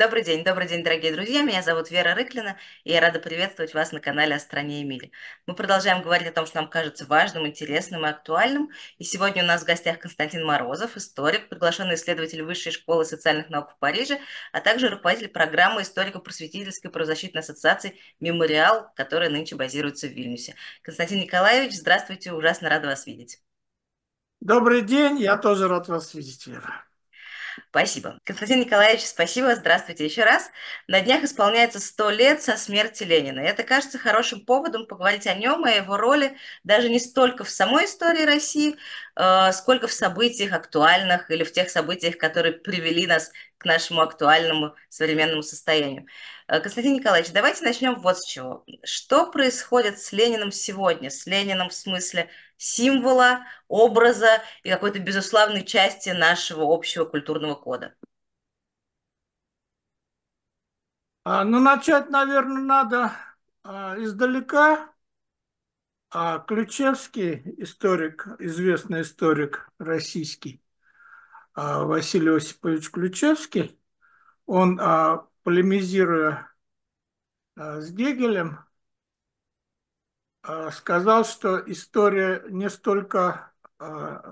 Добрый день, добрый день, дорогие друзья. Меня зовут Вера Рыклина, и я рада приветствовать вас на канале «О стране Эмили». Мы продолжаем говорить о том, что нам кажется важным, интересным и актуальным. И сегодня у нас в гостях Константин Морозов, историк, приглашенный исследователь Высшей школы социальных наук в Париже, а также руководитель программы историко-просветительской правозащитной ассоциации «Мемориал», которая нынче базируется в Вильнюсе. Константин Николаевич, здравствуйте, ужасно рада вас видеть. Добрый день, я тоже рад вас видеть, Вера. Спасибо. Константин Николаевич, спасибо. Здравствуйте еще раз. На днях исполняется 100 лет со смерти Ленина. Это кажется хорошим поводом поговорить о нем и о его роли даже не столько в самой истории России, э, сколько в событиях актуальных или в тех событиях, которые привели нас к нашему актуальному современному состоянию. Э, Константин Николаевич, давайте начнем вот с чего. Что происходит с Лениным сегодня? С Лениным в смысле символа, образа и какой-то безусловной части нашего общего культурного кода? А, ну, начать, наверное, надо а, издалека. А Ключевский, историк, известный историк российский, Василий Осипович Ключевский, он, полемизируя с Гегелем, сказал, что история не столько а,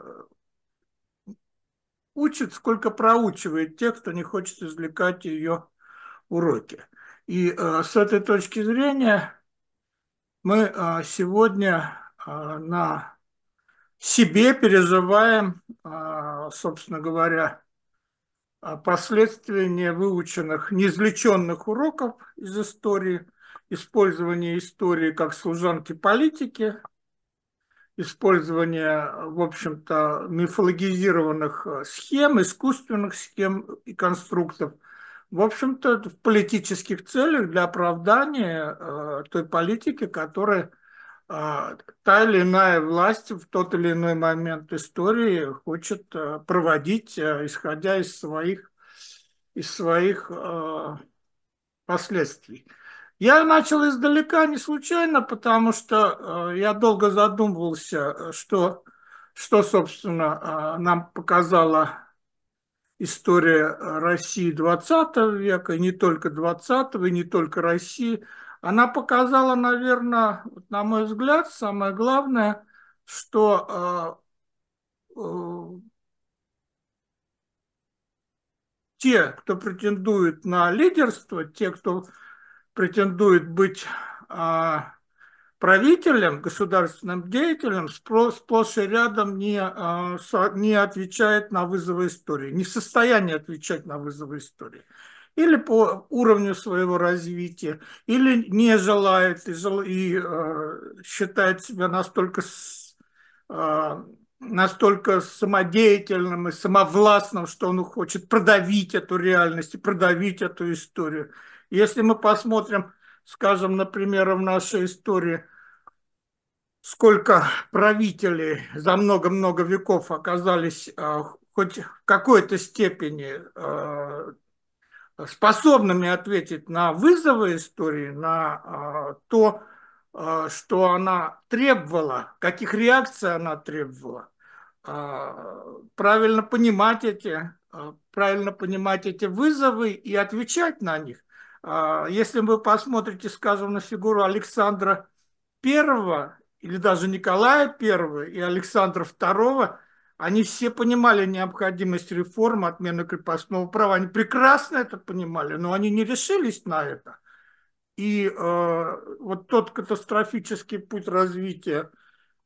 учит, сколько проучивает тех, кто не хочет извлекать ее уроки. И а, с этой точки зрения мы сегодня на себе переживаем, собственно говоря, последствия невыученных, неизвлеченных уроков из истории – использование истории как служанки политики, использование, в общем-то, мифологизированных э, схем, искусственных схем и конструктов, в общем-то, в политических целях для оправдания э, той политики, которая э, та или иная власть в тот или иной момент истории хочет э, проводить, э, исходя из своих, из своих э, последствий. Я начал издалека не случайно, потому что э, я долго задумывался, что, что собственно, э, нам показала история России 20 века, и не только 20 и не только России. Она показала, наверное, на мой взгляд, самое главное, что э, те, кто претендует на лидерство, те, кто претендует быть а, правителем, государственным деятелем, сплошь и рядом не, а, не отвечает на вызовы истории, не в состоянии отвечать на вызовы истории. Или по уровню своего развития, или не желает и, жел, и э, считает себя настолько, э, настолько самодеятельным и самовластным, что он хочет продавить эту реальность и продавить эту историю. Если мы посмотрим, скажем, например, в нашей истории, сколько правителей за много-много веков оказались э, хоть в какой-то степени э, способными ответить на вызовы истории, на э, то, что она требовала, каких реакций она требовала, правильно понимать эти, правильно понимать эти вызовы и отвечать на них. А, если вы посмотрите, скажем, на фигуру Александра I или даже Николая I и Александра II, они все понимали необходимость реформы, отмены крепостного права. Они прекрасно это понимали, но они не решились на это. И э, вот тот катастрофический путь развития,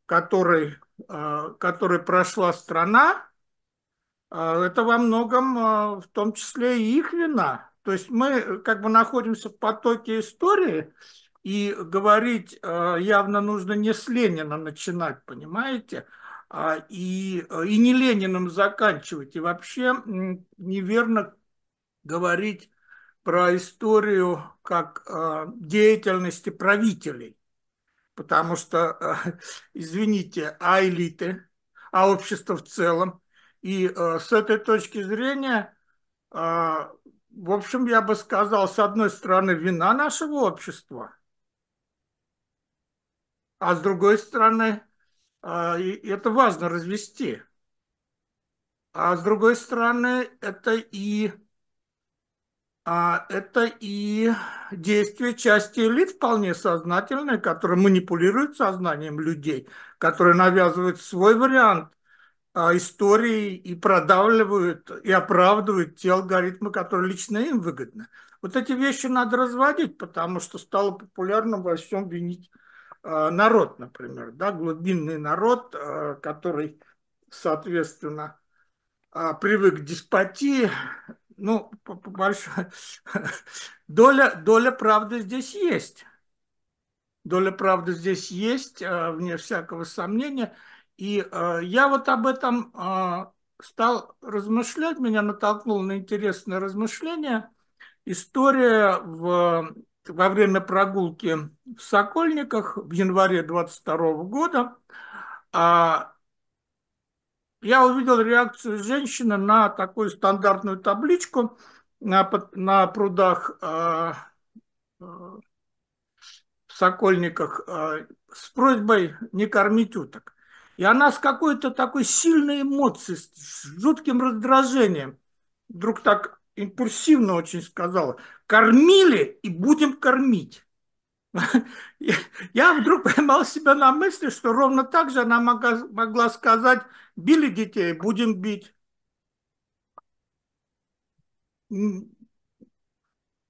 который, э, который прошла страна, э, это во многом, э, в том числе и их вина. То есть мы э, как бы находимся в потоке истории, и говорить э, явно нужно не с Ленина начинать, понимаете, а, и, э, и не Лениным заканчивать. И вообще неверно говорить про историю как деятельности правителей. Потому что, извините, а элиты, а общество в целом. И с этой точки зрения в общем, я бы сказал, с одной стороны, вина нашего общества, а с другой стороны, а, это важно развести. А с другой стороны, это и а это и действие части элит вполне сознательные, которые манипулируют сознанием людей, которые навязывают свой вариант истории и продавливают и оправдывают те алгоритмы, которые лично им выгодны. Вот эти вещи надо разводить, потому что стало популярным во всем винить а, народ, например, да, глубинный народ, а, который, соответственно, привык к деспотии, ну, большая доля, доля правды здесь есть. Доля правды здесь есть, вне всякого сомнения. И э, я вот об этом э, стал размышлять, меня натолкнуло на интересное размышление. История в, во время прогулки в Сокольниках в январе 22 года а я увидел реакцию женщины на такую стандартную табличку на, на прудах э, э, в Сокольниках э, с просьбой не кормить уток. И она с какой-то такой сильной эмоцией, с жутким раздражением, вдруг так импульсивно очень сказала, кормили и будем кормить. Я вдруг поймал себя на мысли, что ровно так же она могла, сказать, били детей, будем бить.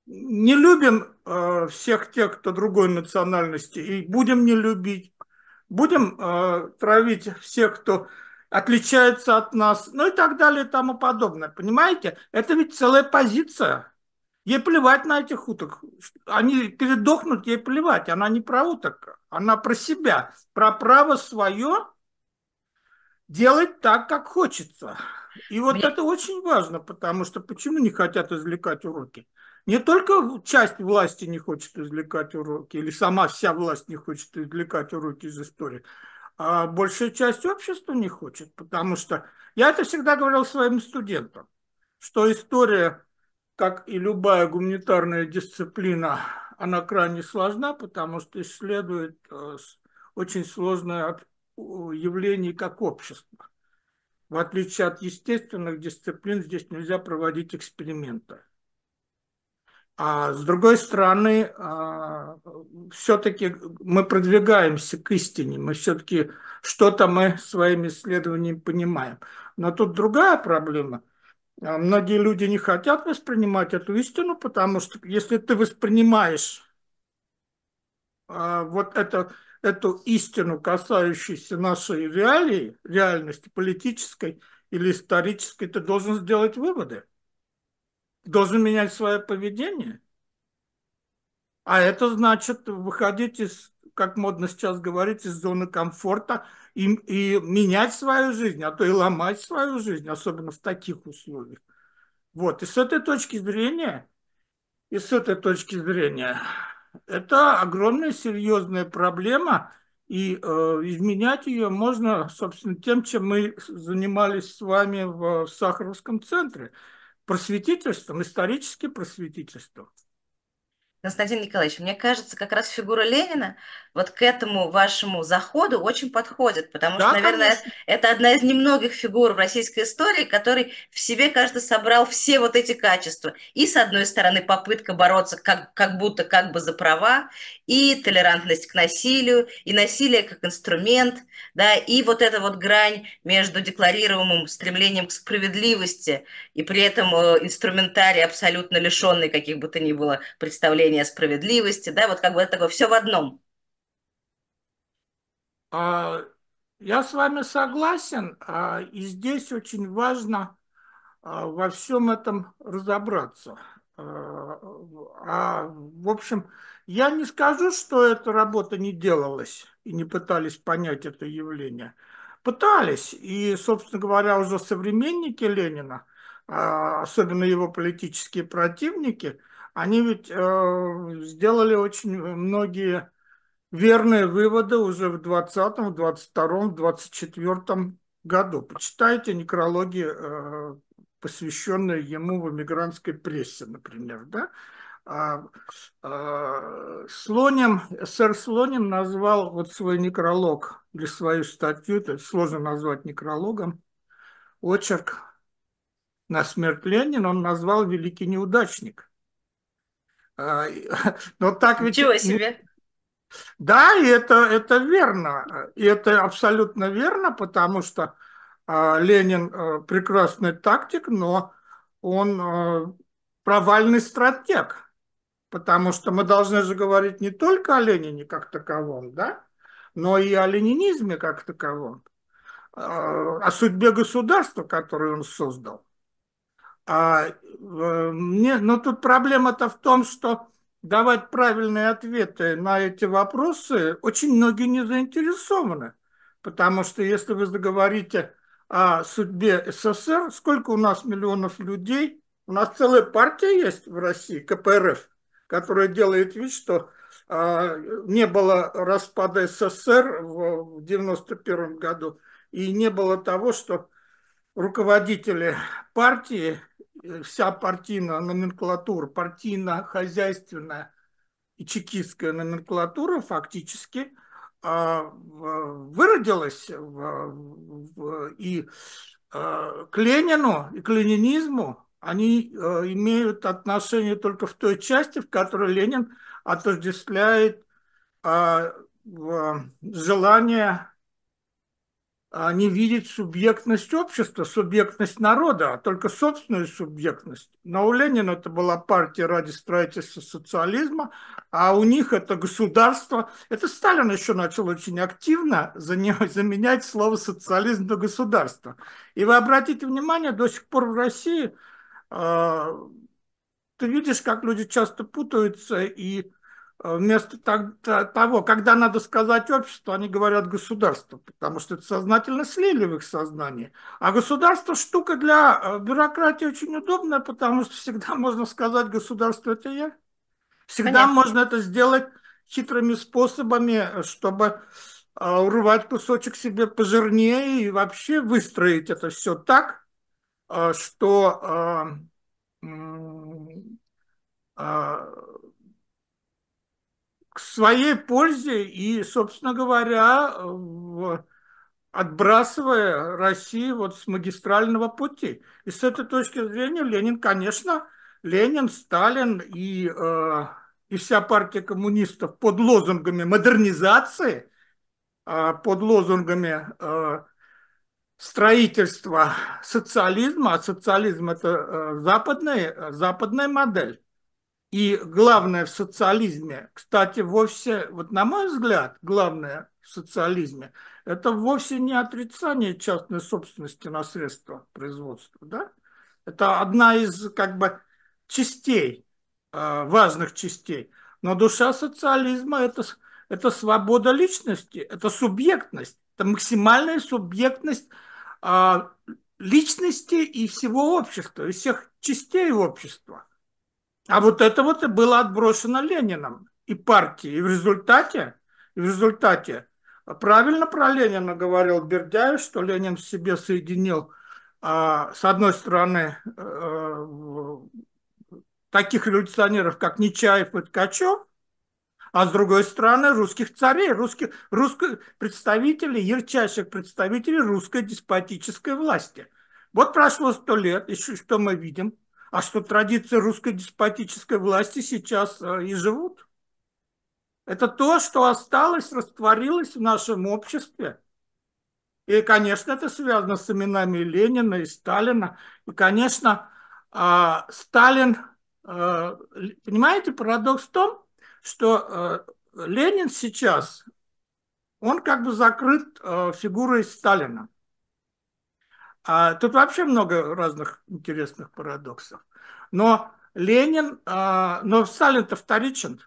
Не любим э, всех тех, кто другой национальности, и будем не любить. Будем э, травить всех, кто отличается от нас, ну и так далее и тому подобное. Понимаете? Это ведь целая позиция. Ей плевать на этих уток. Они передохнут, ей плевать. Она не про уток, она про себя, про право свое делать так, как хочется. И вот Мне... это очень важно, потому что почему не хотят извлекать уроки? Не только часть власти не хочет извлекать уроки, или сама вся власть не хочет извлекать уроки из истории, а большая часть общества не хочет, потому что я это всегда говорил своим студентам, что история как и любая гуманитарная дисциплина, она крайне сложна, потому что исследует э, очень сложное явление как общество. В отличие от естественных дисциплин, здесь нельзя проводить эксперименты. А с другой стороны, а, все-таки мы продвигаемся к истине, мы все-таки что-то мы своими исследованиями понимаем. Но тут другая проблема – а многие люди не хотят воспринимать эту истину, потому что если ты воспринимаешь а, вот это, эту истину, касающуюся нашей реалии, реальности политической или исторической, ты должен сделать выводы. Должен менять свое поведение. А это значит выходить из, как модно сейчас говорить, из зоны комфорта – и, и менять свою жизнь, а то и ломать свою жизнь, особенно в таких условиях. Вот, и с этой точки зрения, и с этой точки зрения, это огромная серьезная проблема, и э, изменять ее можно, собственно, тем, чем мы занимались с вами в, в Сахаровском центре, просветительством, историческим просветительством. Константин Николаевич, мне кажется, как раз фигура Ленина вот к этому вашему заходу очень подходит, потому да, что, наверное, конечно. это одна из немногих фигур в российской истории, который в себе, кажется, собрал все вот эти качества. И, с одной стороны, попытка бороться как, как будто как бы за права, и толерантность к насилию, и насилие как инструмент, да, и вот эта вот грань между декларируемым стремлением к справедливости и при этом э, инструментарий абсолютно лишенный каких бы то ни было представлений о справедливости, да, вот как бы это такое все в одном. А, я с вами согласен, а, и здесь очень важно а, во всем этом разобраться. А, в общем, я не скажу, что эта работа не делалась и не пытались понять это явление. Пытались, и, собственно говоря, уже современники Ленина, особенно его политические противники, они ведь э, сделали очень многие верные выводы уже в 20, 22, 24 году. Почитайте некрологи, э, посвященные ему в эмигрантской прессе, например. Да? А, а, Слоним, сэр Слоним назвал вот свой некролог или свою статью, это сложно назвать некрологом, очерк на смерть Ленина он назвал «Великий неудачник». Но так ведь... Ничего себе! Да, и это, это верно. И это абсолютно верно, потому что э, Ленин э, прекрасный тактик, но он э, провальный стратег. Потому что мы должны же говорить не только о Ленине как таковом, да, но и о ленинизме как таковом, э, о судьбе государства, которое он создал. А, э, мне, но тут проблема-то в том, что давать правильные ответы на эти вопросы очень многие не заинтересованы. Потому что если вы заговорите о судьбе СССР, сколько у нас миллионов людей, у нас целая партия есть в России, КПРФ, которая делает вид, что а, не было распада СССР в 1991 году, и не было того, что руководители партии вся партийная номенклатура, партийно-хозяйственная и чекистская номенклатура фактически а, выродилась и а, к Ленину и к ленинизму. Они а, имеют отношение только в той части, в которой Ленин отождествляет желание а не видеть субъектность общества, субъектность народа, а только собственную субъектность. Но у Ленина это была партия ради строительства социализма, а у них это государство. Это Сталин еще начал очень активно заменять слово социализм на государство. И вы обратите внимание, до сих пор в России э, ты видишь, как люди часто путаются и вместо того, когда надо сказать общество, они говорят государство, потому что это сознательно слили в их сознание. А государство штука для э, бюрократии очень удобная, потому что всегда можно сказать государство это я. Всегда Понятно. можно это сделать хитрыми способами, чтобы э, урвать кусочек себе пожирнее и вообще выстроить это все так, э, что к своей пользе и, собственно говоря, отбрасывая Россию вот с магистрального пути. И с этой точки зрения Ленин, конечно, Ленин, Сталин и, э, и вся партия коммунистов под лозунгами модернизации, э, под лозунгами э, строительства социализма, а социализм это э, западная, западная модель, и главное в социализме, кстати, вовсе, вот на мой взгляд, главное в социализме, это вовсе не отрицание частной собственности на средства производства. Да? Это одна из как бы частей, э, важных частей. Но душа социализма это, – это свобода личности, это субъектность, это максимальная субъектность э, личности и всего общества, и всех частей общества – а вот это вот и было отброшено Лениным и партией. И в результате, и в результате правильно про Ленина говорил Бердяев, что Ленин в себе соединил, а, с одной стороны, э, таких революционеров, как Нечаев и Ткачев, а с другой стороны русских царей, русских, русских представителей, ярчайших представителей русской деспотической власти. Вот прошло сто лет, и что мы видим? А что традиции русской деспотической власти сейчас э, и живут. Это то, что осталось, растворилось в нашем обществе. И, конечно, это связано с именами Ленина и Сталина. И, конечно, а, Сталин, э, понимаете, парадокс в том, что э, Ленин сейчас, он как бы закрыт фигурой Сталина. А тут вообще много разных интересных парадоксов. Но Ленин, а, но Сталин-то вторичен.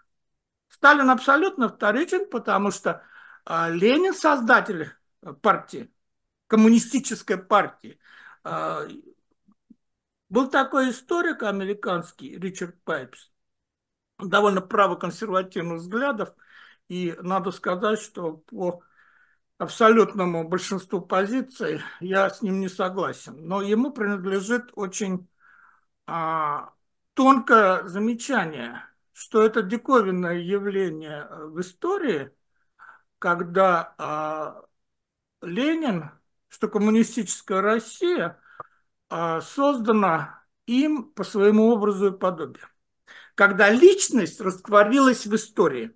Сталин абсолютно вторичен, потому что а, Ленин создатель партии, коммунистической партии. А, был такой историк американский Ричард Пайпс, довольно правоконсервативных взглядов, и надо сказать, что по абсолютному большинству позиций я с ним не согласен. Но ему принадлежит очень а, тонкое замечание, что это диковинное явление в истории, когда а, Ленин, что коммунистическая Россия а, создана им по своему образу и подобию. когда личность растворилась в истории.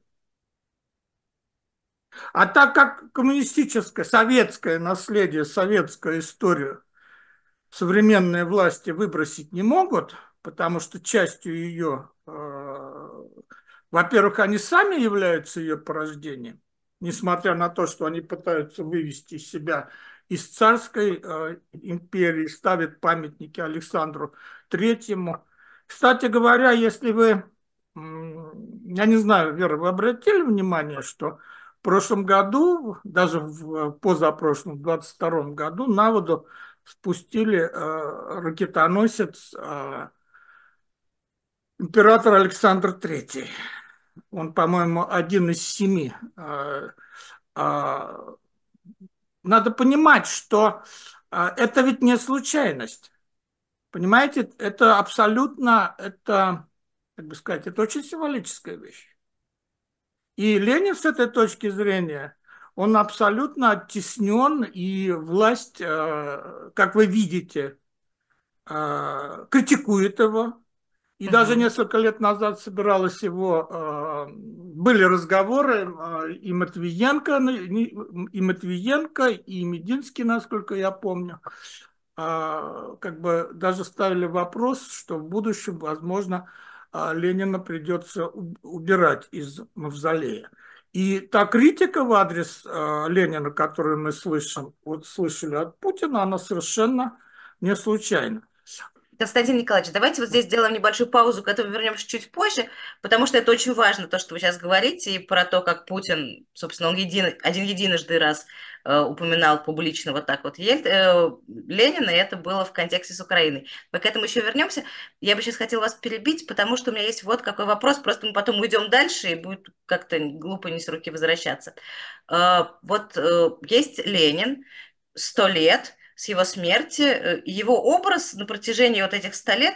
А так как коммунистическое, советское наследие, советскую историю современные власти выбросить не могут, потому что частью ее, э, во-первых, они сами являются ее порождением, несмотря на то, что они пытаются вывести себя из царской э, империи, ставят памятники Александру Третьему. Кстати говоря, если вы, я не знаю, Вера, вы обратили внимание, что в прошлом году, даже в позапрошлом, в 22 году, на воду спустили э, ракетоносец э, император Александр III. Он, по-моему, один из семи. Э, э, надо понимать, что э, это ведь не случайность. Понимаете, это абсолютно, это, как бы сказать, это очень символическая вещь. И Ленин с этой точки зрения, он абсолютно оттеснен, и власть, э, как вы видите, э, критикует его. И угу. даже несколько лет назад собиралась его, э, были разговоры и Матвиенко, и Матвиенко, и Мединский, насколько я помню, как бы даже ставили вопрос, что в будущем, возможно, а Ленина придется убирать из мавзолея. И та критика в адрес э, Ленина, которую мы слышим, вот слышали от Путина, она совершенно не случайна. Константин Николаевич, давайте вот здесь сделаем небольшую паузу, к этому вернемся чуть позже, потому что это очень важно, то, что вы сейчас говорите, и про то, как Путин, собственно, он един, один единожды раз упоминал публично вот так вот э, Ленина, и это было в контексте с Украиной. Мы к этому еще вернемся. Я бы сейчас хотела вас перебить, потому что у меня есть вот какой вопрос, просто мы потом уйдем дальше, и будет как-то глупо не с руки возвращаться. Э, вот э, есть Ленин, сто лет, с его смерти, э, его образ на протяжении вот этих ста лет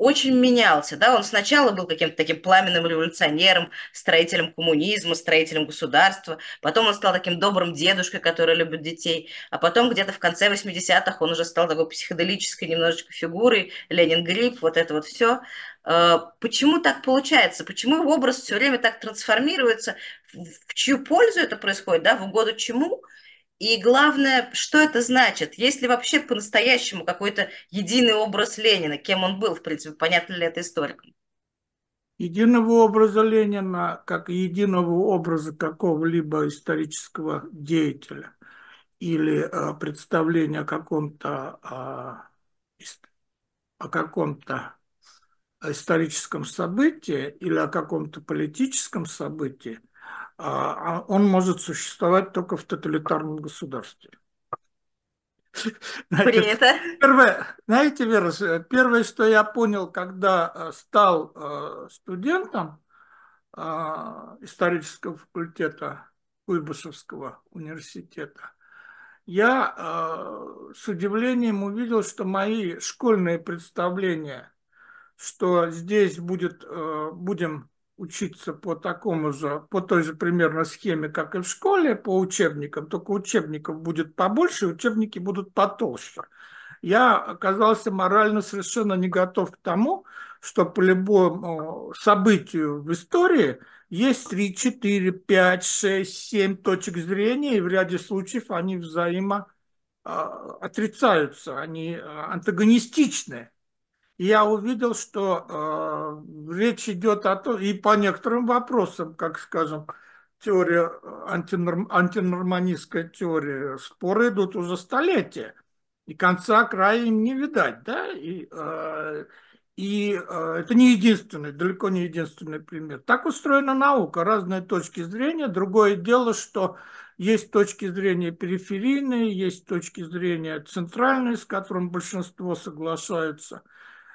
очень менялся, да, он сначала был каким-то таким пламенным революционером, строителем коммунизма, строителем государства, потом он стал таким добрым дедушкой, который любит детей, а потом где-то в конце 80-х он уже стал такой психоделической немножечко фигурой, Ленин Грипп, вот это вот все. Э, почему так получается? Почему его образ все время так трансформируется? В чью пользу это происходит, да, в угоду чему? И главное, что это значит? Есть ли вообще по-настоящему какой-то единый образ Ленина? Кем он был, в принципе, понятно ли это историкам? Единого образа Ленина, как единого образа какого-либо исторического деятеля или а, представления о каком-то а, о каком-то историческом событии или о каком-то политическом событии он может существовать только в тоталитарном государстве. Принято. Первое, знаете, Вера, первое, что я понял, когда э, стал э, студентом э, исторического факультета Куйбышевского университета, я с удивлением увидел, что мои школьные представления, что здесь будет, будем учиться по такому же, по той же примерно схеме, как и в школе, по учебникам, только учебников будет побольше, учебники будут потолще. Я оказался морально совершенно не готов к тому, что по любому событию в истории есть 3, 4, 5, 6, 7 точек зрения, и в ряде случаев они взаимо а, отрицаются, они а, я увидел, что э, речь идет о том, и по некоторым вопросам, как, скажем, теория, антинорм, антинорманистская теория, споры идут уже столетия, и конца края им не видать, да, и, э, и э, это не единственный, далеко не единственный пример. Так устроена наука, разные точки зрения. Другое дело, что есть точки зрения периферийные, есть точки зрения центральные, с которым большинство соглашаются –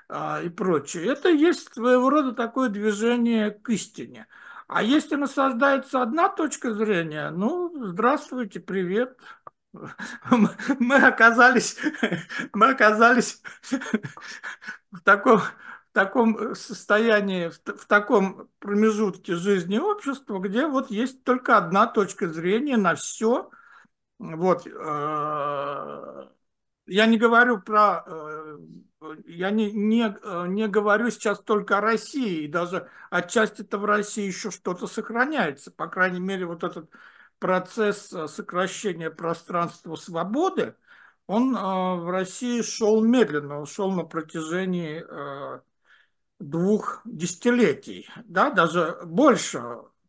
и прочее. Это есть своего рода такое движение к истине. А если насаждается одна точка зрения, ну, здравствуйте, привет. Мы оказались, мы оказались в таком, в таком состоянии, в таком промежутке жизни общества, где вот есть только одна точка зрения на все. Вот. Э, я не говорю про э, я не, не, не говорю сейчас только о России, и даже отчасти-то в России еще что-то сохраняется. По крайней мере, вот этот процесс сокращения пространства свободы, он в России шел медленно, он шел на протяжении двух десятилетий, да, даже больше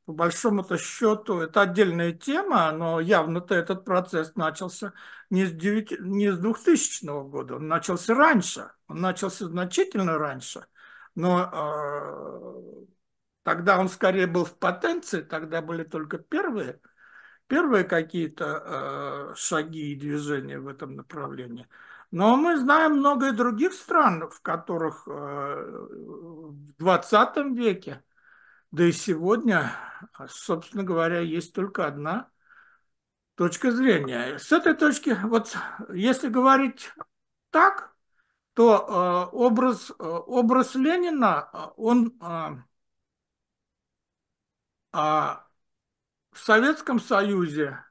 по большому-то счету, это отдельная тема, но явно-то этот процесс начался не с, 9, не с 2000 года, он начался раньше, он начался значительно раньше, но э, тогда он скорее был в потенции, тогда были только первые, первые какие-то э, шаги и движения в этом направлении. Но мы знаем много и других стран, в которых э, в 20 веке да и сегодня, собственно говоря, есть только одна точка зрения. С этой точки, вот если говорить так, то э, образ, э, образ Ленина, он э, э, в Советском Союзе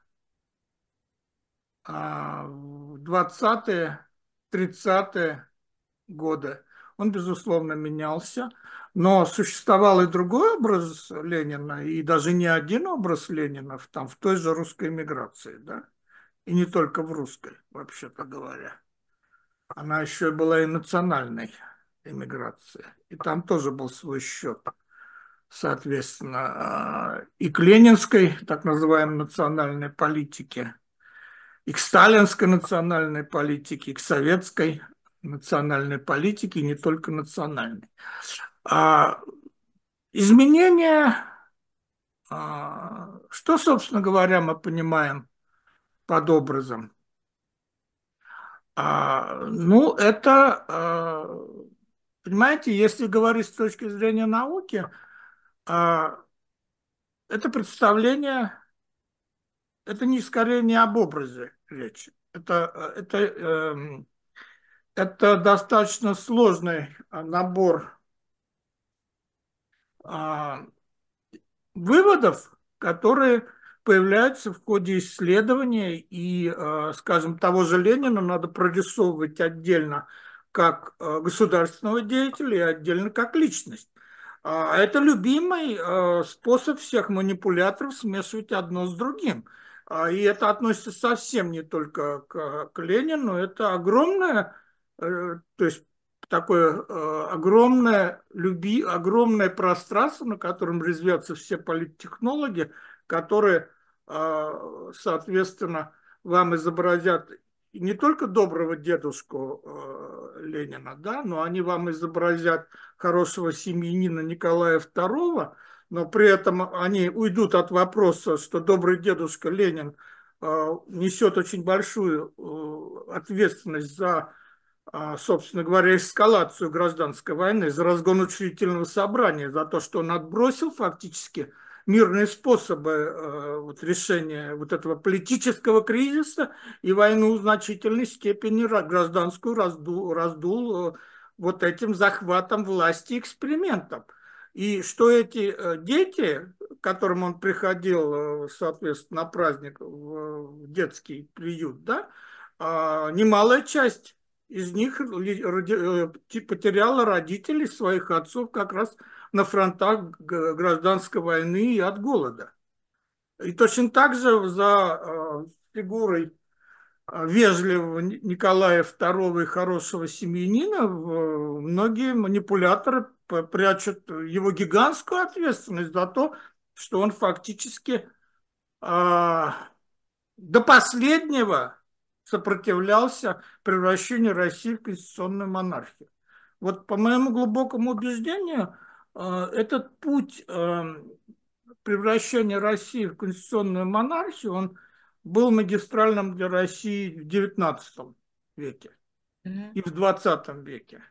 э, в 20-е, 30-е годы, он, безусловно, менялся. Но существовал и другой образ Ленина, и даже не один образ Ленина там, в той же русской эмиграции, да? И не только в русской, вообще-то говоря. Она еще была и национальной эмиграцией. И там тоже был свой счет, соответственно, а, и к ленинской, так называемой, национальной политике, и к сталинской национальной политике, и к советской национальной политике, и не только национальной. А изменения, а, что, собственно говоря, мы понимаем под образом? А, ну, это, понимаете, если говорить с точки зрения науки, это представление, это не скорее не об образе речи. Это, это, э, это достаточно сложный набор выводов, которые появляются в ходе исследования, и, а, скажем, того же Ленина надо прорисовывать отдельно как а, государственного деятеля и отдельно как личность. Это любимый способ всех манипуляторов смешивать одно с другим. И это относится совсем не только к, к Ленину, это огромное, э, то есть такое э, огромное, люби, огромное пространство, на котором резвятся все политтехнологи, которые, э, соответственно, вам изобразят не только доброго дедушку э, Ленина, да, но они вам изобразят хорошего семьянина Николая II, но при этом они уйдут от вопроса, что добрый дедушка Ленин э, несет очень большую э, ответственность за собственно говоря, эскалацию гражданской войны, за разгон учредительного собрания, за то, что он отбросил фактически мирные способы э, вот, решения вот этого политического кризиса и войну в значительной степени гражданскую раздул, раздул э, вот этим захватом власти экспериментом. И что эти э, дети, к которым он приходил, соответственно, на праздник в детский приют, да, а, немалая часть из них э, потеряла родителей своих отцов как раз на фронтах гражданской войны и от голода. И точно так же за э, фигурой э, вежливого Николая II и хорошего семьянина многие манипуляторы прячут его гигантскую ответственность за то, что он фактически до последнего сопротивлялся превращению России в конституционную монархию. Вот по моему глубокому убеждению, э, этот путь э, превращения России в конституционную монархию, он был магистральным для России в XIX веке и в XX веке.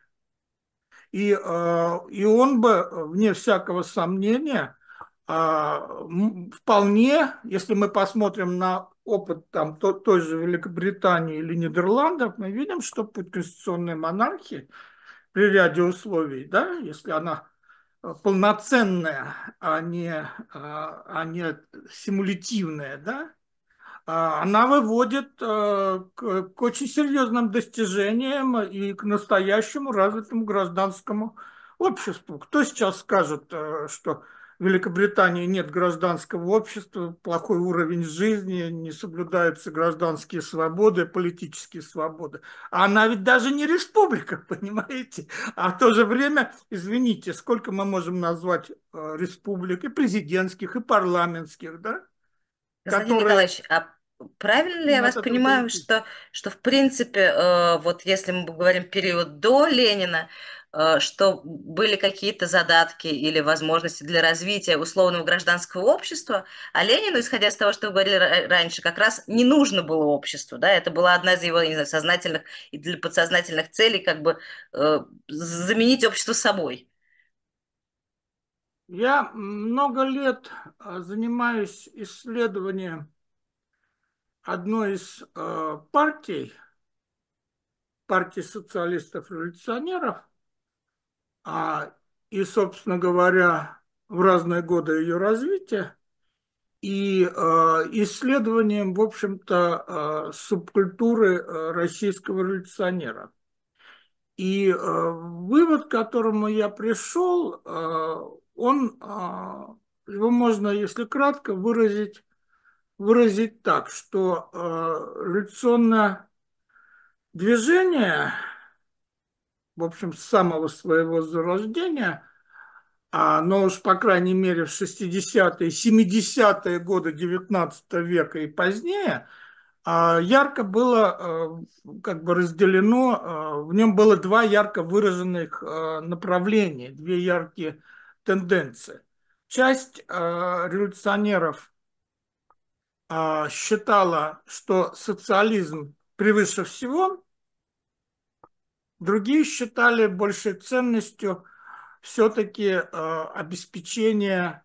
И, э, и он бы, вне всякого сомнения, вполне, если мы посмотрим на опыт там, то, той же Великобритании или Нидерландов, мы видим, что путь конституционной монархии при ряде условий, да, если она э, полноценная, а не, а, а не симулятивная, да, а, она выводит э, к, к очень серьезным достижениям и к настоящему развитому гражданскому обществу. Кто сейчас скажет, э, что в Великобритании нет гражданского общества, плохой уровень жизни, не соблюдаются гражданские свободы, политические свободы. А она ведь даже не республика, понимаете? А в то же время, извините, сколько мы можем назвать э, республик, и президентских, и парламентских, да? Константин которые... Николаевич, а Правильно ли я вас понимаю, что, что в принципе, э, вот если мы говорим период до Ленина, что были какие-то задатки или возможности для развития условного гражданского общества, а Ленину, исходя из того, что вы говорили раньше, как раз не нужно было обществу, да, это была одна из его, не знаю, сознательных и для подсознательных целей, как бы э, заменить общество собой. Я много лет э, занимаюсь исследованием одной из э, партий, партии социалистов-революционеров, а, и, собственно говоря, в разные годы ее развития, и э, исследованием, в общем-то, э, субкультуры э, российского революционера. И э, вывод, к которому я пришел, э, он, э, его можно, если кратко, выразить выразить так, что э, революционное движение, в общем, с самого своего зарождения, а, но уж, по крайней мере, в 60-е, 70-е годы 19 века и позднее, а, ярко было э, как бы разделено, э, в нем было два ярко выраженных э, направления, две яркие тенденции. Часть революционеров считала, что социализм превыше всего, другие считали большей ценностью все-таки а, обеспечение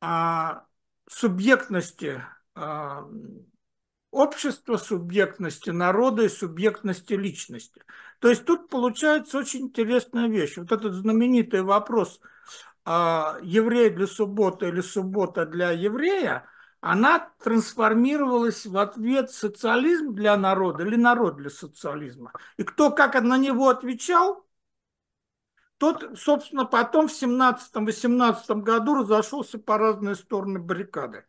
а, субъектности общества, субъектности народа и субъектности личности. То есть тут получается очень интересная вещь. Вот этот знаменитый вопрос еврей для субботы или суббота для еврея – она трансформировалась в ответ социализм для народа или народ для социализма. И кто как на него отвечал, тот, собственно, потом в 17-18 году разошелся по разные стороны баррикады.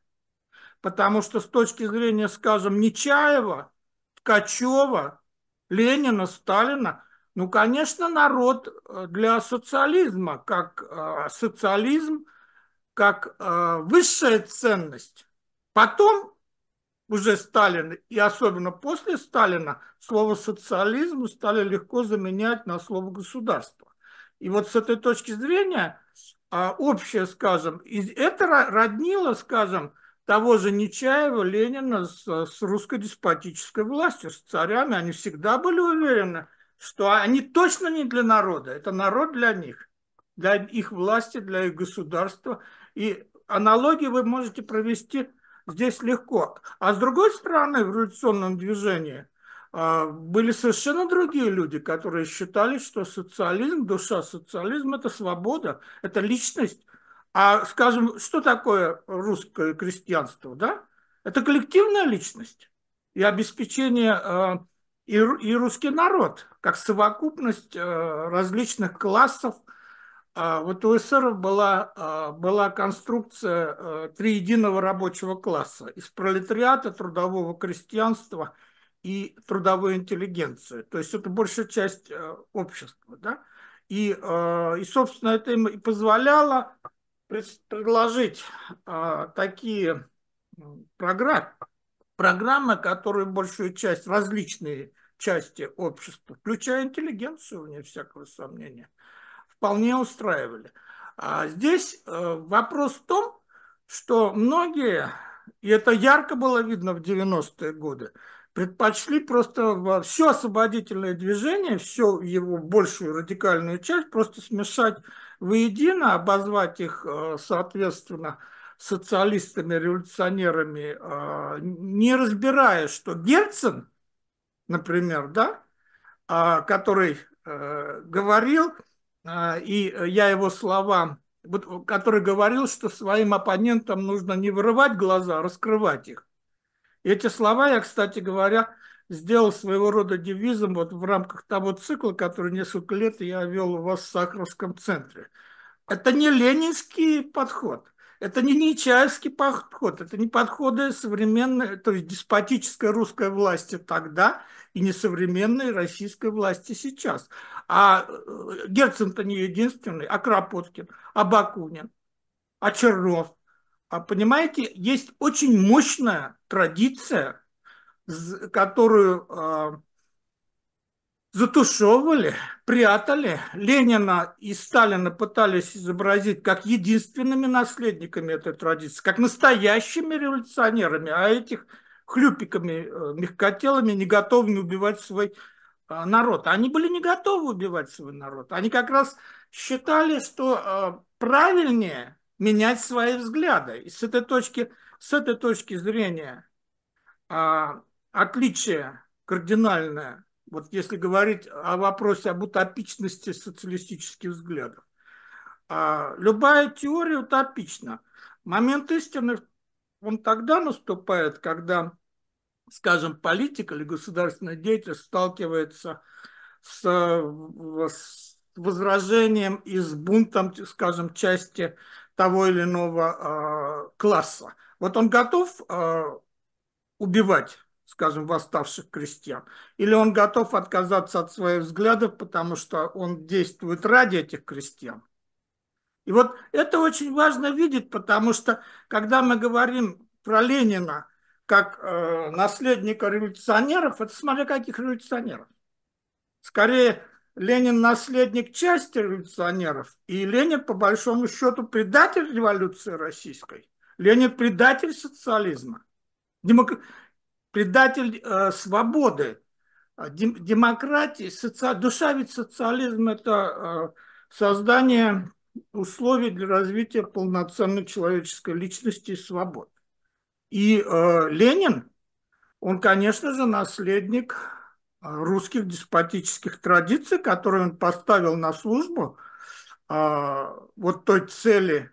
Потому что с точки зрения, скажем, Нечаева, Ткачева, Ленина, Сталина, ну, конечно, народ э, для социализма, как э, социализм, как э, высшая ценность Потом уже Сталин, и особенно после Сталина, слово социализм стали легко заменять на слово государство. И вот с этой точки зрения а, общее, скажем, это роднило, скажем, того же Нечаева, Ленина с, с русско-деспотической властью, с царями. Они всегда были уверены, что они точно не для народа, это народ для них, для их власти, для их государства. И аналогии вы можете провести здесь легко. А с другой стороны, в революционном движении а, были совершенно другие люди, которые считали, что социализм, душа социализма – это свобода, это личность. А, скажем, что такое русское крестьянство? Да? Это коллективная личность и обеспечение а, и, русский народ, как совокупность а, различных классов – вот у эсеров была, а, была конструкция а, триединого рабочего класса из пролетариата, трудового крестьянства и трудовой интеллигенции. То есть это большая часть общества. Да? И, и, собственно, это им и позволяло предложить такие программы, которые большую часть, различные части общества, включая интеллигенцию, вне всякого сомнения, вполне устраивали. А здесь э, вопрос в том, что многие, и это ярко было видно в 90-е годы, предпочли просто все освободительное движение, всю его большую радикальную часть просто смешать воедино, обозвать их, э, соответственно, социалистами, революционерами, э, не разбирая, что Герцен, например, да, а, который говорил, а, и э, я его слова, который говорил, что своим оппонентам нужно не вырывать глаза, а раскрывать их. эти слова я, кстати говоря, сделал своего рода девизом вот в рамках того цикла, который несколько лет я вел у вас в Сахаровском центре. Это не ленинский подход, это не Нечаевский подход, это не подходы современной, то есть деспотической русской власти тогда и не современной российской власти сейчас. А э, Герцен-то не единственный, а Кропоткин, а Бакунин, а Чернов. А понимаете, есть очень мощная традиция, которую а, затушевывали, прятали. Ленина и Сталина пытались изобразить как единственными наследниками этой традиции, как настоящими революционерами, а этих хлюпиками, э, мягкотелыми, не готовыми убивать свой э, народ. Они были не готовы убивать свой народ. Они как раз считали, что э, правильнее менять свои взгляды. И с этой точки, с этой точки зрения а, отличие кардинальное вот если говорить о вопросе об утопичности социалистических взглядов. А любая теория утопична. Момент истины, он тогда наступает, когда, скажем, политик или государственный деятель сталкивается с, с возражением и с бунтом, скажем, части того или иного э, класса. Вот он готов э, убивать скажем, восставших крестьян? Или он готов отказаться от своих взглядов, потому что он действует ради этих крестьян? И вот это очень важно видеть, потому что когда мы говорим про Ленина как э, наследника революционеров, это смотря каких революционеров. Скорее, Ленин наследник части революционеров, и Ленин, по большому счету, предатель революции российской. Ленин предатель социализма. Демок предатель э, свободы, а, дем, демократии, соци... душа ведь социализм – это э, создание условий для развития полноценной человеческой личности и свобод. И э, Ленин, он, конечно же, наследник э, русских деспотических традиций, которые он поставил на службу э, вот той цели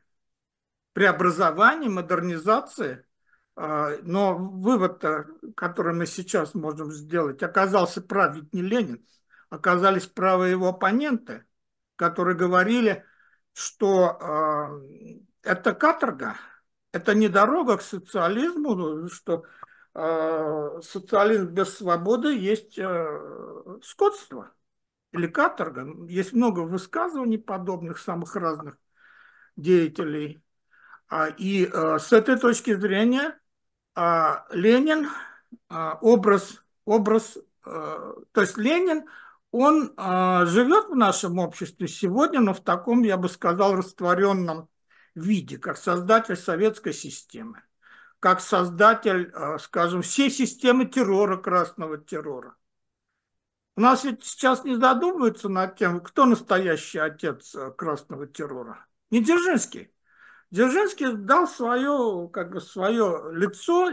преобразования, модернизации – а, но вывод, который мы сейчас можем сделать, оказался прав ведь не Ленин, оказались правы его оппоненты, которые говорили, что э, это каторга, это не дорога к социализму, что э, социализм без свободы есть э, скотство или каторга. Есть много высказываний подобных самых разных деятелей. И с этой точки зрения а, Ленин, а, образ, образ, а, то есть Ленин, он живет в нашем обществе сегодня, но в таком, я бы сказал, растворенном виде, как создатель советской системы, как создатель, скажем, всей системы террора, красного террора. У нас ведь сейчас не задумываются над тем, кто настоящий отец красного террора. Не Дзержинский. Дзержинский дал свое, как бы, свое лицо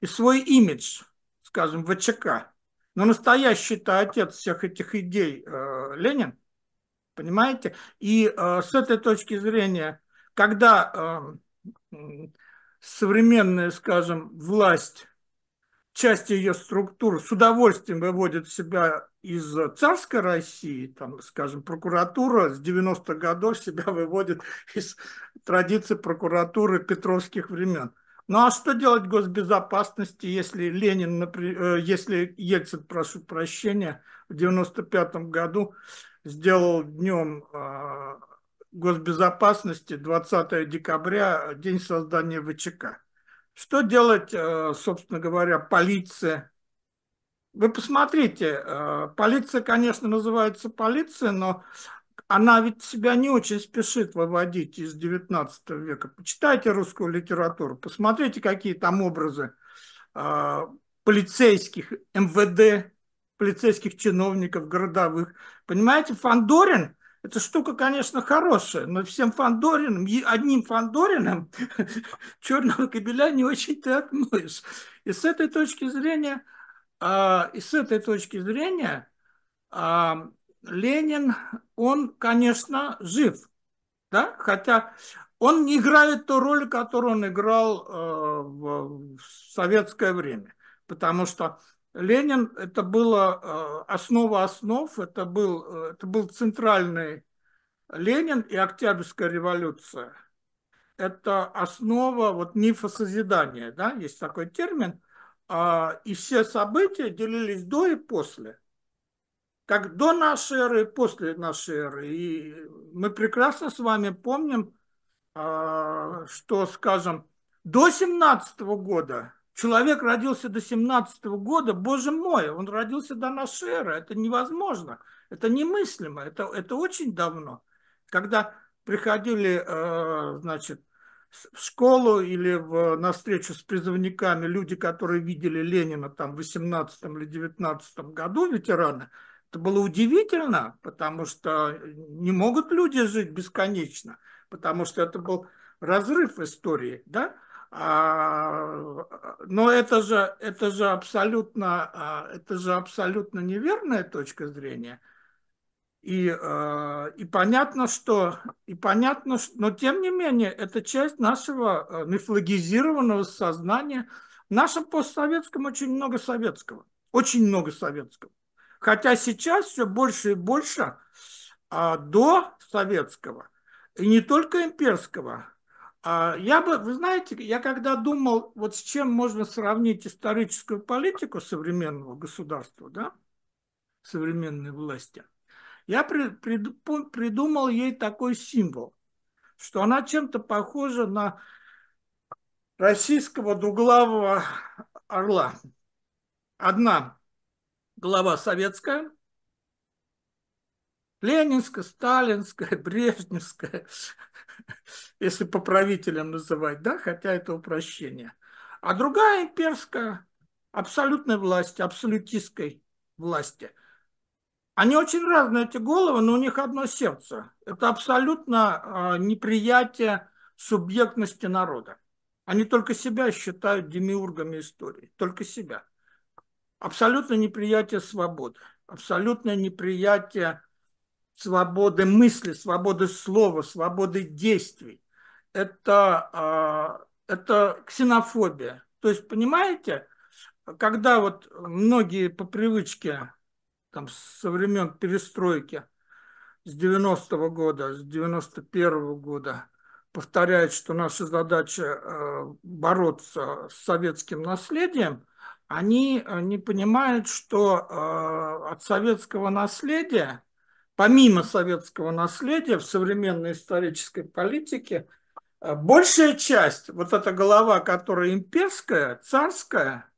и свой имидж, скажем, ВЧК. Но настоящий-то отец всех этих идей э, Ленин, понимаете? И э, с этой точки зрения, когда э, современная, скажем, власть часть ее структур с удовольствием выводит себя из царской России, там, скажем, прокуратура с 90-х годов себя выводит из традиции прокуратуры петровских времен. Ну а что делать госбезопасности, если Ленин, например, э, если Ельцин, прошу прощения, в 95 году сделал днем э, госбезопасности 20 декабря, день создания ВЧК. Что делать, э, собственно говоря, полиция? Вы посмотрите, э, полиция, конечно, называется полиция, но она ведь себя не очень спешит выводить из 19 века. Почитайте русскую литературу, посмотрите, какие там образы э, полицейских, МВД, полицейских чиновников городовых. Понимаете, Фандорин эта штука, конечно, хорошая, но всем Фандориным, одним Фандориным черного кабеля не очень ты отмоешь. И с этой точки зрения, а, и с этой точки зрения а, Ленин, он, конечно, жив. Да? Хотя он не играет ту роль, которую он играл э, в, советское время. Потому что Ленин это было э, основа основ, это был, э, это был центральный Ленин и Октябрьская революция. Это основа вот мифа созидания, да, есть такой термин. Э, и все события делились до и после как до нашей эры после нашей эры. И мы прекрасно с вами помним, а, что, скажем, до 17 года человек родился до 17 года, боже мой, он родился до нашей эры. Это невозможно, это немыслимо, это, это очень давно. Когда приходили, а, значит, в школу или в, на встречу с призывниками люди, которые видели Ленина там в 18 или 19 году, ветераны, это было удивительно, потому что не могут люди жить бесконечно, потому что это был разрыв истории, да? А, но это же, это же абсолютно, а, это же абсолютно неверная точка зрения. И, а, и понятно, что, и понятно, что, но тем не менее, это часть нашего мифологизированного сознания. В нашем постсоветском очень много советского, очень много советского. Хотя сейчас все больше и больше а, до советского, и не только имперского. А, я бы, вы знаете, я когда думал, вот с чем можно сравнить историческую политику современного государства, да, современной власти, я при, при, придумал ей такой символ, что она чем-то похожа на российского двуглавого орла. Одна глава советская, ленинская, сталинская, брежневская, если по правителям называть, да, хотя это упрощение. А другая имперская, абсолютной власти, абсолютистской власти. Они очень разные, эти головы, но у них одно сердце. Это абсолютно э, неприятие субъектности народа. Они только себя считают демиургами истории, только себя абсолютное неприятие свободы, абсолютное неприятие свободы мысли, свободы слова, свободы действий. Это, а, это ксенофобия. То есть, понимаете, когда вот многие по привычке там, со времен перестройки с 90-го года, с 91-го года повторяют, что наша задача э, бороться с советским наследием – они э, не понимают, что э, от советского наследия, помимо советского наследия в современной исторической политике, э, большая часть, вот эта голова, которая имперская, царская,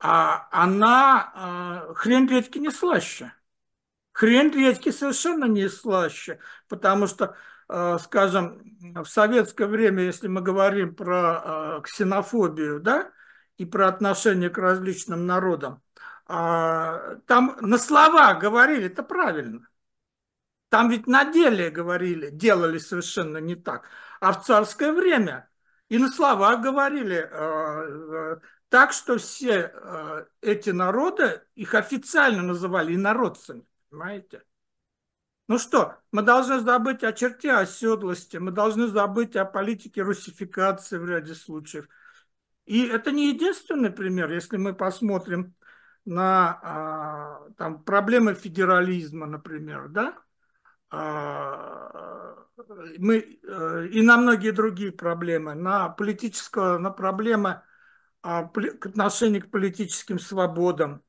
а она хрен редьки не слаще. Хрен редьки совершенно не слаще, потому что скажем, в советское время, если мы говорим про э, ксенофобию, да, и про отношение к различным народам, а, там на слова говорили, это правильно. Там ведь на деле говорили, делали совершенно не так. А в царское время и на слова говорили э, так, что все эти народы, их официально называли инородцами, понимаете? Ну что, мы должны забыть о черте оседлости, мы должны забыть о политике русификации в ряде случаев. И это не единственный пример, если мы посмотрим на а, там, проблемы федерализма, например, да, а, мы, э, и на многие другие проблемы, на политического, на проблемы а, к отношению к политическим свободам,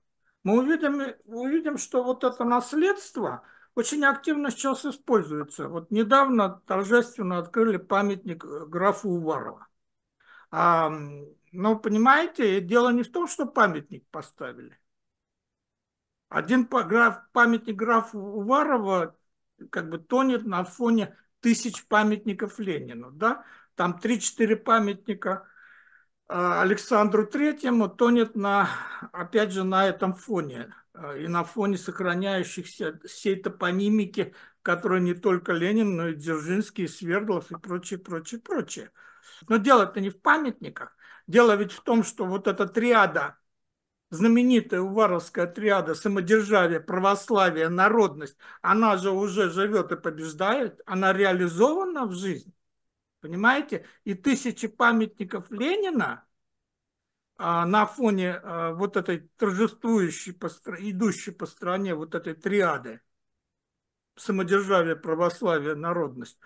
мы увидим, увидим, что вот это наследство – очень активно сейчас используется. Вот недавно торжественно открыли памятник э, графу Уварова. А, но понимаете, дело не в том, что памятник поставили. Один граф, памятник графу Уварова как бы тонет на фоне тысяч памятников Ленину. Да? Там 3-4 памятника а, Александру Третьему тонет на, опять же, на этом фоне. А, и на фоне сохраняющихся всей топонимики, которые не только Ленин, но и Дзержинский, и Свердлов и прочее, прочее, прочее. Но дело-то не в памятниках. Дело ведь в том, что вот эта триада знаменитая уваровская триада самодержавие, православие, народность, она же уже живет и побеждает, она реализована в жизни. Понимаете? И тысячи памятников Ленина на фоне а, вот этой торжествующей, идущей по стране вот этой триады самодержавие, православие, народность,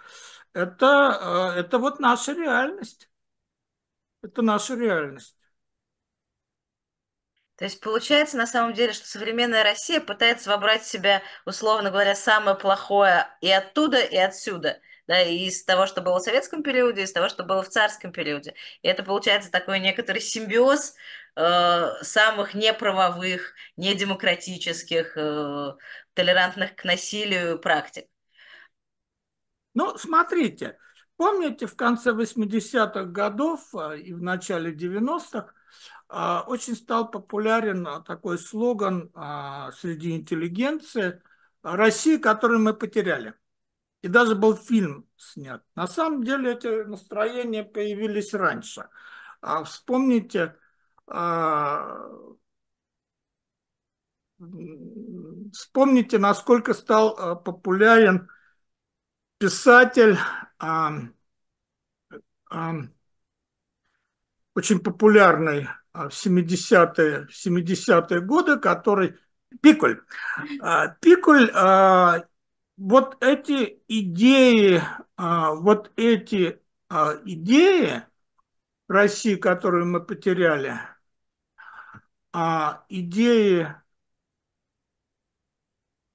это, а, это вот наша реальность. Это наша реальность. То есть получается на самом деле, что современная Россия пытается вобрать в себя, условно говоря, самое плохое и оттуда, и отсюда. Да, из того, что было в советском периоде, из того, что было в царском периоде. И это получается такой некоторый симбиоз э, самых неправовых, недемократических, э, толерантных к насилию практик. Ну, смотрите, помните, в конце 80-х годов э, и в начале 90-х а, очень стал популярен а, такой слоган среди интеллигенции «Россия, которую мы потеряли». И даже был фильм снят. На самом деле эти настроения появились раньше. Вспомните, вспомните, насколько стал популярен писатель очень популярный в 70-е 70 годы, который Пикуль. А, Пикуль, а, вот эти идеи, а, вот эти идеи России, которую мы потеряли, идеи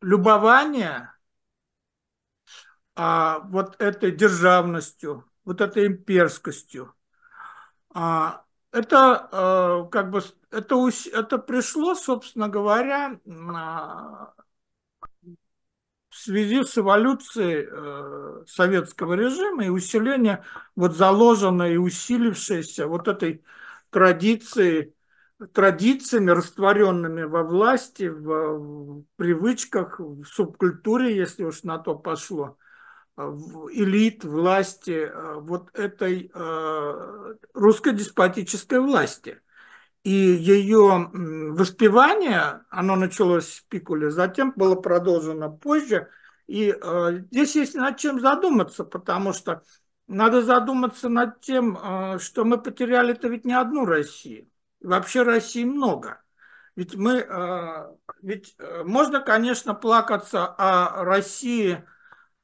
любования вот этой державностью, вот этой имперскостью, это как бы это, это пришло, собственно говоря, в связи с эволюцией э, советского режима и усиление вот заложенной и усилившейся вот этой традиции, традициями, растворенными во власти, в, в привычках, в субкультуре, если уж на то пошло, элит власти э, вот этой э, русско-деспотической власти. И ее воспевание, оно началось с Пикуля, затем было продолжено позже. И э, здесь есть над чем задуматься, потому что надо задуматься над тем, что мы потеряли это ведь не одну Россию. Вообще России много. Ведь мы, ведь можно, конечно, плакаться о России –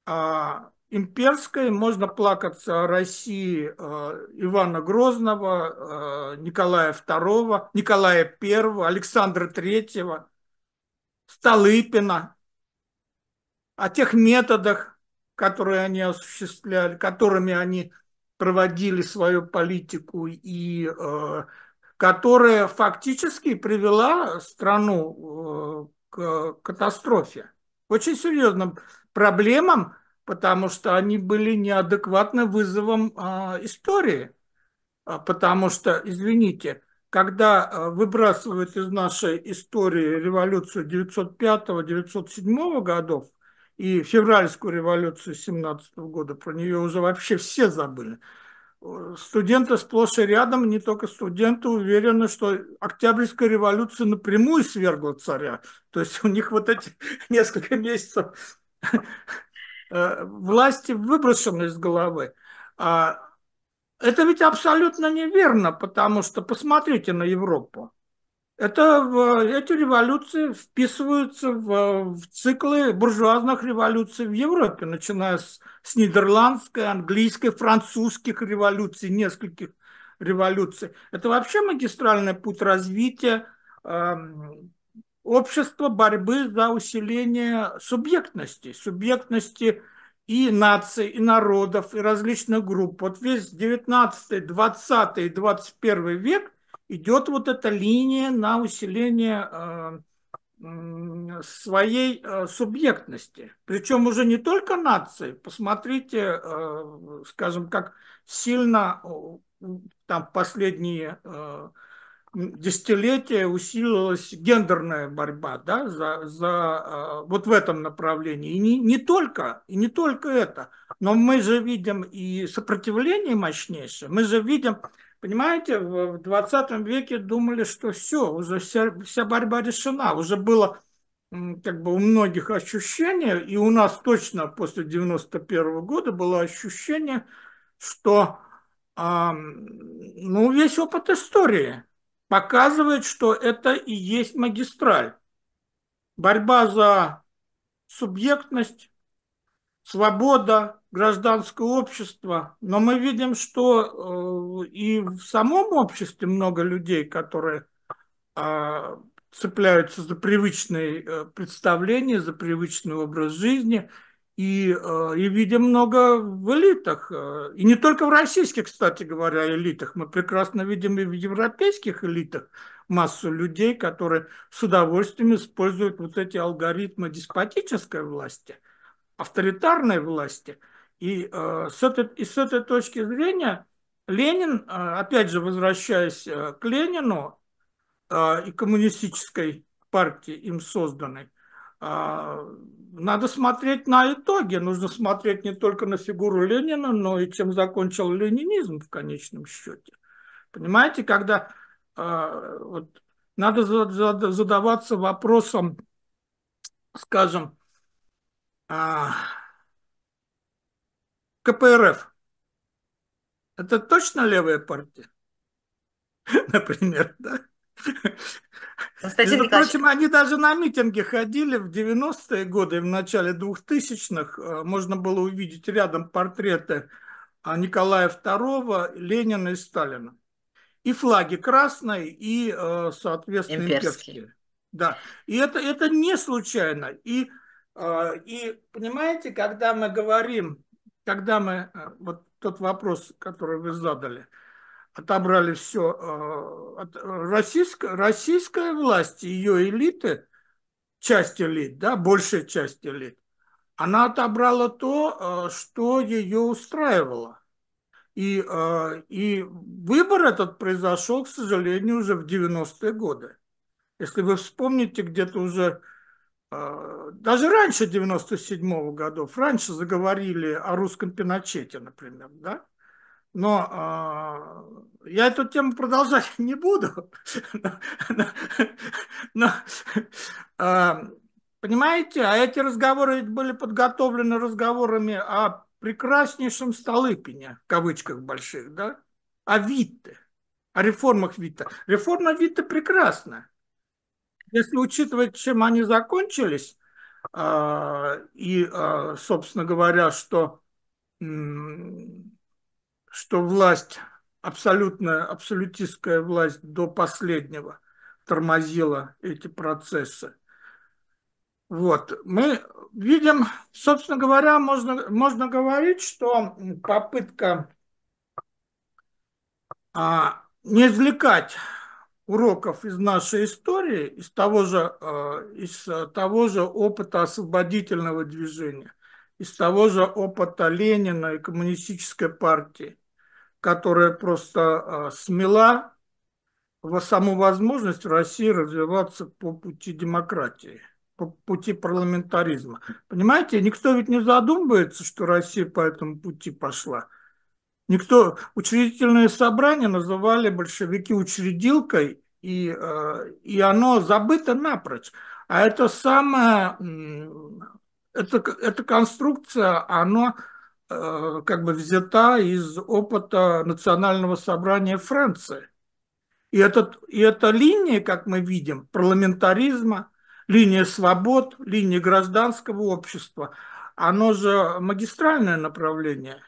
а, имперской, можно плакаться о России а, Ивана Грозного, а, Николая II, Николая I, Александра III, Столыпина, о тех методах, которые они осуществляли, которыми они проводили свою политику и которая фактически привела страну к катастрофе. Очень серьезным проблемам, потому что они были неадекватны вызовам а, истории. А, потому что, извините, когда а, выбрасывают из нашей истории революцию 905-907 годов и февральскую революцию 17 года, про нее уже вообще все забыли. Студенты сплошь и рядом, не только студенты, уверены, что Октябрьская революция напрямую свергла царя. То есть у них вот эти несколько месяцев власти выброшены из головы. А, это ведь абсолютно неверно, потому что посмотрите на Европу. Это, эти революции вписываются в, в циклы буржуазных революций в Европе, начиная с, с нидерландской, английской, французских революций, нескольких революций. Это вообще магистральный путь развития эм, общество борьбы за усиление субъектности, субъектности и наций, и народов, и различных групп. Вот весь 19, 20 и 21 век идет вот эта линия на усиление э, своей э, субъектности. Причем уже не только нации. Посмотрите, э, скажем, как сильно там последние десятилетия усилилась гендерная борьба да, за, за, а, вот в этом направлении. И не, не только, и не только это. Но мы же видим и сопротивление мощнейшее. Мы же видим, Понимаете, в 20 веке думали, что все, уже вся, вся борьба решена. Уже было как бы у многих ощущение, и у нас точно после 91 года было ощущение, что э, ну, весь опыт истории показывает, что это и есть магистраль. Борьба за субъектность, свобода, гражданское общество. Но мы видим, что э, и в самом обществе много людей, которые э, цепляются за привычные э, представления, за привычный образ жизни. И, э, и видим много в элитах. Э, и не только в российских, кстати говоря, элитах. Мы прекрасно видим и в европейских элитах массу людей, которые с удовольствием используют вот эти алгоритмы деспотической власти, авторитарной власти. И, с этой, и с этой точки зрения Ленин, опять же, возвращаясь к Ленину, а, и коммунистической партии, им созданной, а, надо смотреть на итоги. Нужно смотреть не только на фигуру Ленина, но и чем закончил ленинизм в конечном счете. Понимаете, когда а, вот, надо задаваться вопросом, скажем, КПРФ. Это точно левая партия? Например, да? Константин Между прочим, они даже на митинги ходили в 90-е годы и в начале 2000-х. Э, можно было увидеть рядом портреты а, Николая II, Ленина и Сталина. И флаги красные, и, э, соответственно, имперские. имперские. Да. И это, это не случайно. И, э, и понимаете, когда мы говорим, когда мы, вот тот вопрос, который вы задали – отобрали все. Э, российская, российская власть, ее элиты, часть элит, да, большая часть элит, она отобрала то, э, что ее устраивало. И, э, и выбор этот произошел, к сожалению, уже в 90-е годы. Если вы вспомните, где-то уже даже раньше 97-го годов, раньше заговорили о русском Пиночете, например, да? Но э, я эту тему продолжать не буду. но, э, понимаете, а эти разговоры были подготовлены разговорами о прекраснейшем Столыпине, в кавычках больших, да, о Витте, о реформах Витта. Реформа Витта прекрасна. Если учитывать, чем они закончились, э, и, э, собственно говоря, что что власть, абсолютная, абсолютистская власть до последнего тормозила эти процессы. Вот. Мы видим, собственно говоря, можно, можно говорить, что попытка а, не извлекать уроков из нашей истории, из того же, а, из того же опыта освободительного движения, из того же опыта Ленина и коммунистической партии, которая просто а, смела саму возможность России развиваться по пути демократии, по пути парламентаризма. Понимаете, никто ведь не задумывается, что Россия по этому пути пошла. Никто, учредительное собрание называли большевики учредилкой, и, а, и оно забыто напрочь. А это самое, это, эта конструкция, оно Э, как бы взята из опыта Национального собрания Франции. И, этот, и эта линия, как мы видим, парламентаризма, линия свобод, линия гражданского общества, оно же магистральное направление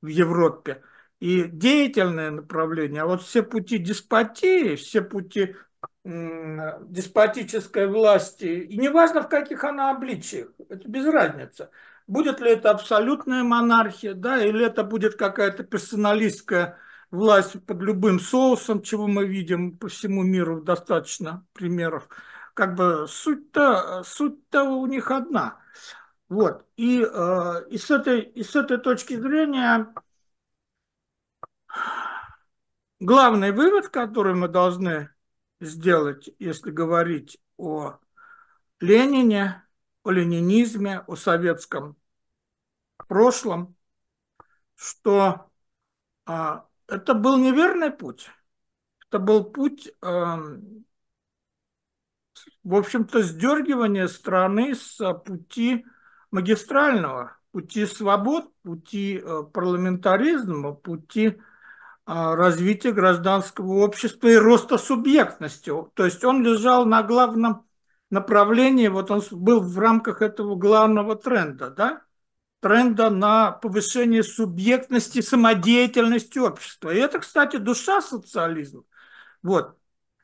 в Европе и деятельное направление. А вот все пути деспотии, все пути деспотической власти, и неважно в каких она обличиях, это без разницы – Будет ли это абсолютная монархия, да, или это будет какая-то персоналистская власть под любым соусом, чего мы видим по всему миру достаточно примеров. Как бы суть-то суть -то у них одна. Вот. И, э, и, с этой, и с этой точки зрения главный вывод, который мы должны сделать, если говорить о Ленине, о ленинизме, о советском прошлом, что а, это был неверный путь. Это был путь, эм, в общем-то, сдергивания страны с пути магистрального, пути свобод, пути э, парламентаризма, пути э, развития гражданского общества и роста субъектности. То есть он лежал на главном направлении, вот он был в рамках этого главного тренда, да, тренда на повышение субъектности, самодеятельности общества. И это, кстати, душа социализма. Вот.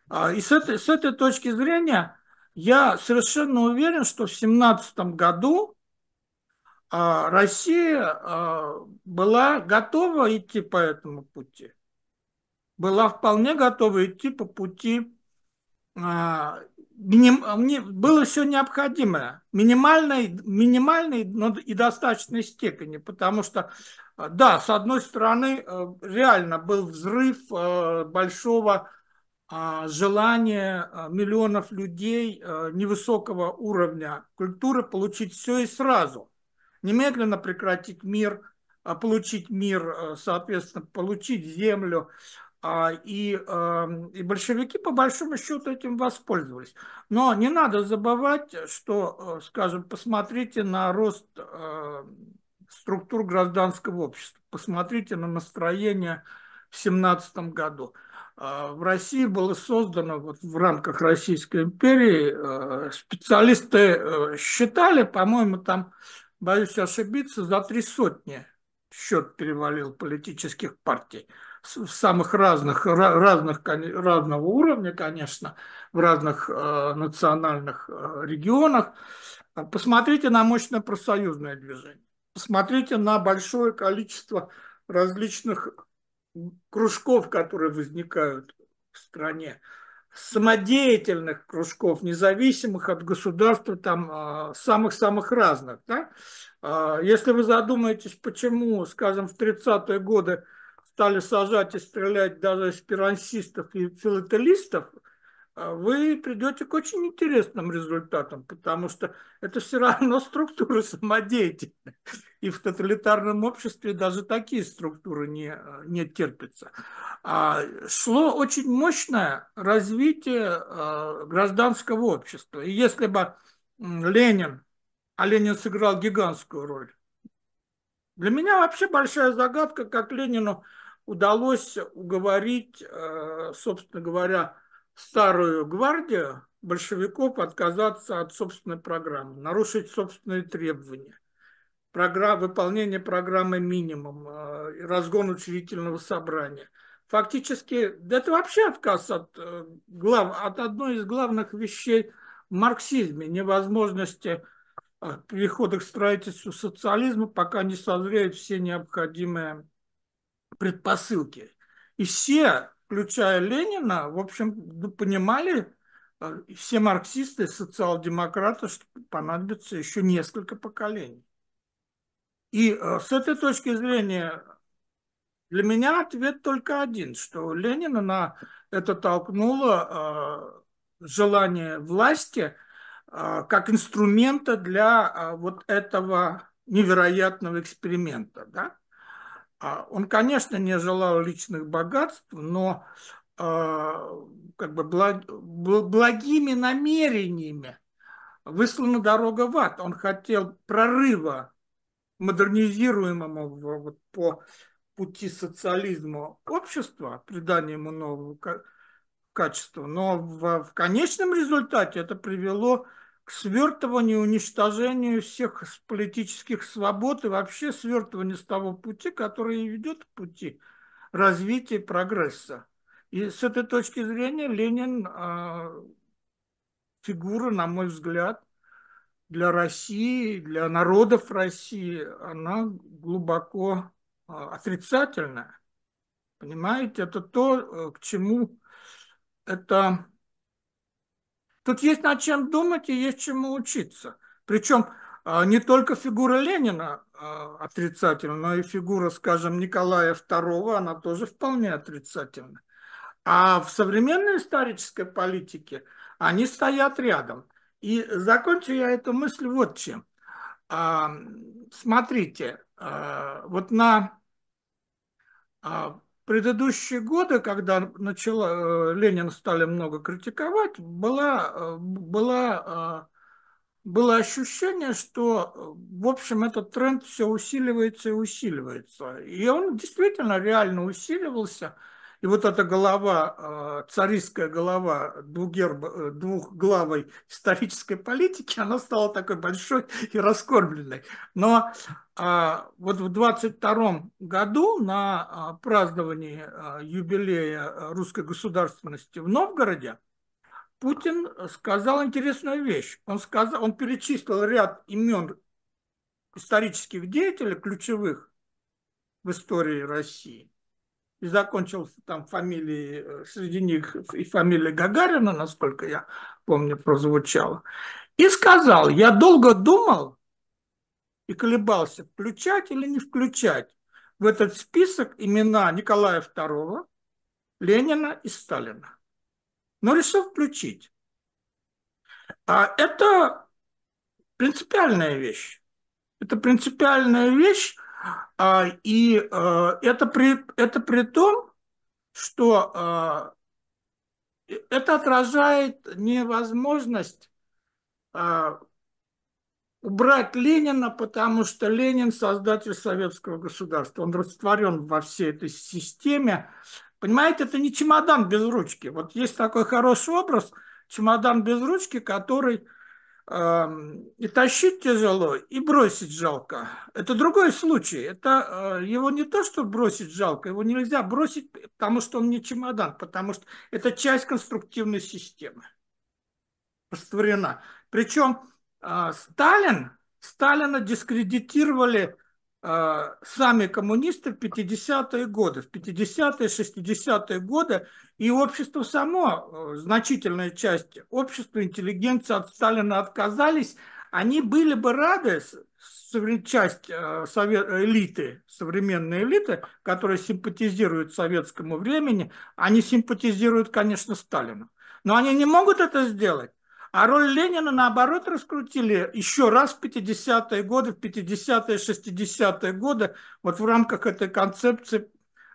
А, и с этой, с этой точки зрения я совершенно уверен, что в 17 году а, Россия а, была готова идти по этому пути. Была вполне готова идти по пути мне было все необходимое, минимальной, минимальной, но и достаточной степени, потому что, да, с одной стороны, э, реально был взрыв э, большого а, желания э, миллионов людей невысокого уровня культуры получить все и сразу, немедленно прекратить мир, получить мир, соответственно, получить землю, а, и, эм, и большевики по большому счету этим воспользовались. Но не надо забывать, что, э, скажем, посмотрите на рост э, структур гражданского общества, посмотрите на настроение в 17 году. Э, в России было создано вот в рамках Российской империи, специалисты считали, по-моему, там, боюсь ошибиться, за три сотни счет перевалил политических партий в самых разных, разных, разного уровня, конечно, в разных э, национальных э, регионах. Посмотрите на мощное профсоюзное движение. Посмотрите на большое количество различных кружков, которые возникают в стране, самодеятельных кружков, независимых от государства, там э, самых-самых разных. Да? Э, если вы задумаетесь, почему, скажем, в 30-е годы стали сажать и стрелять даже эсперансистов и филателистов, а вы придете к очень интересным результатам, потому что это все равно структуры самодеятельные. И в тоталитарном обществе даже такие структуры не, не терпятся. А шло очень мощное развитие а, гражданского общества. И если бы Ленин, а Ленин сыграл гигантскую роль, для меня вообще большая загадка, как Ленину удалось уговорить, э, собственно говоря, старую гвардию большевиков отказаться от собственной программы, нарушить собственные требования. Программ, выполнение программы минимум, э, разгон учредительного собрания. Фактически, это вообще отказ от, э, глав, от одной из главных вещей в марксизме, невозможности перехода к строительству социализма, пока не созреют все необходимые предпосылки. И все, включая Ленина, в общем, понимали, э, все марксисты, социал-демократы, что понадобится еще несколько поколений. И э, с этой точки зрения для меня ответ только один, что Ленина на это толкнуло э, желание власти как инструмента для вот этого невероятного эксперимента. Да? А он, конечно, не желал личных богатств, но э, как бы благ, благими намерениями выслана дорога в ад. Он хотел прорыва модернизируемого вот, по пути социализма общества, придания ему нового качества, но в, в конечном результате это привело свертыванию, уничтожению всех политических свобод и вообще свертыванию с того пути, который ведет к пути развития прогресса. И с этой точки зрения Ленин э, фигура, на мой взгляд, для России, для народов России, она глубоко э, отрицательная. Понимаете, это то, к чему это Тут есть над чем думать и есть чему учиться. Причем а, не только фигура Ленина а, отрицательна, но и фигура, скажем, Николая II, она тоже вполне отрицательна. А в современной исторической политике они стоят рядом. И закончу я эту мысль вот чем. А, смотрите, вот на предыдущие годы, когда начала, Ленин стали много критиковать, была, была было ощущение, что, э, в общем, этот тренд все усиливается и усиливается. И он действительно реально усиливался. И вот эта голова, э, царистская голова двухгерб, э, двухглавой исторической политики, она стала такой большой и раскормленной. Но а, вот в 22 году на а, праздновании юбилея русской государственности в Новгороде Путин сказал интересную вещь. Он, сказал, он перечислил ряд имен исторических деятелей, ключевых в истории России. И закончил там фамилии, э, среди них и фамилия Гагарина, насколько я помню, прозвучала. И сказал, я долго думал и колебался, включать или не включать в этот список имена Николая II, Ленина и Сталина но решил включить. А это принципиальная вещь. Это принципиальная вещь, и а, это, при, это при том, что а, это отражает невозможность убрать Ленина, потому что Ленин создатель советского государства. Он растворен во всей этой системе. Понимаете, это не чемодан без ручки. Вот есть такой хороший образ, чемодан без ручки, который э, и тащить тяжело, и бросить жалко. Это другой случай. Это э, его не то, что бросить жалко, его нельзя бросить, потому что он не чемодан, потому что это часть конструктивной системы. Растворена. Причем э, Сталин, Сталина дискредитировали сами коммунисты в 50-е годы, в 50-е, 60-е годы, и общество само, э, значительная часть общества, интеллигенции от Сталина отказались, они были бы рады, часть э, элиты, современной элиты, которая симпатизирует советскому времени, они симпатизируют, конечно, Сталину. Но они не могут это сделать, а роль Ленина, наоборот, раскрутили еще раз в 50-е годы, в 50-е, 60-е годы, вот в рамках этой концепции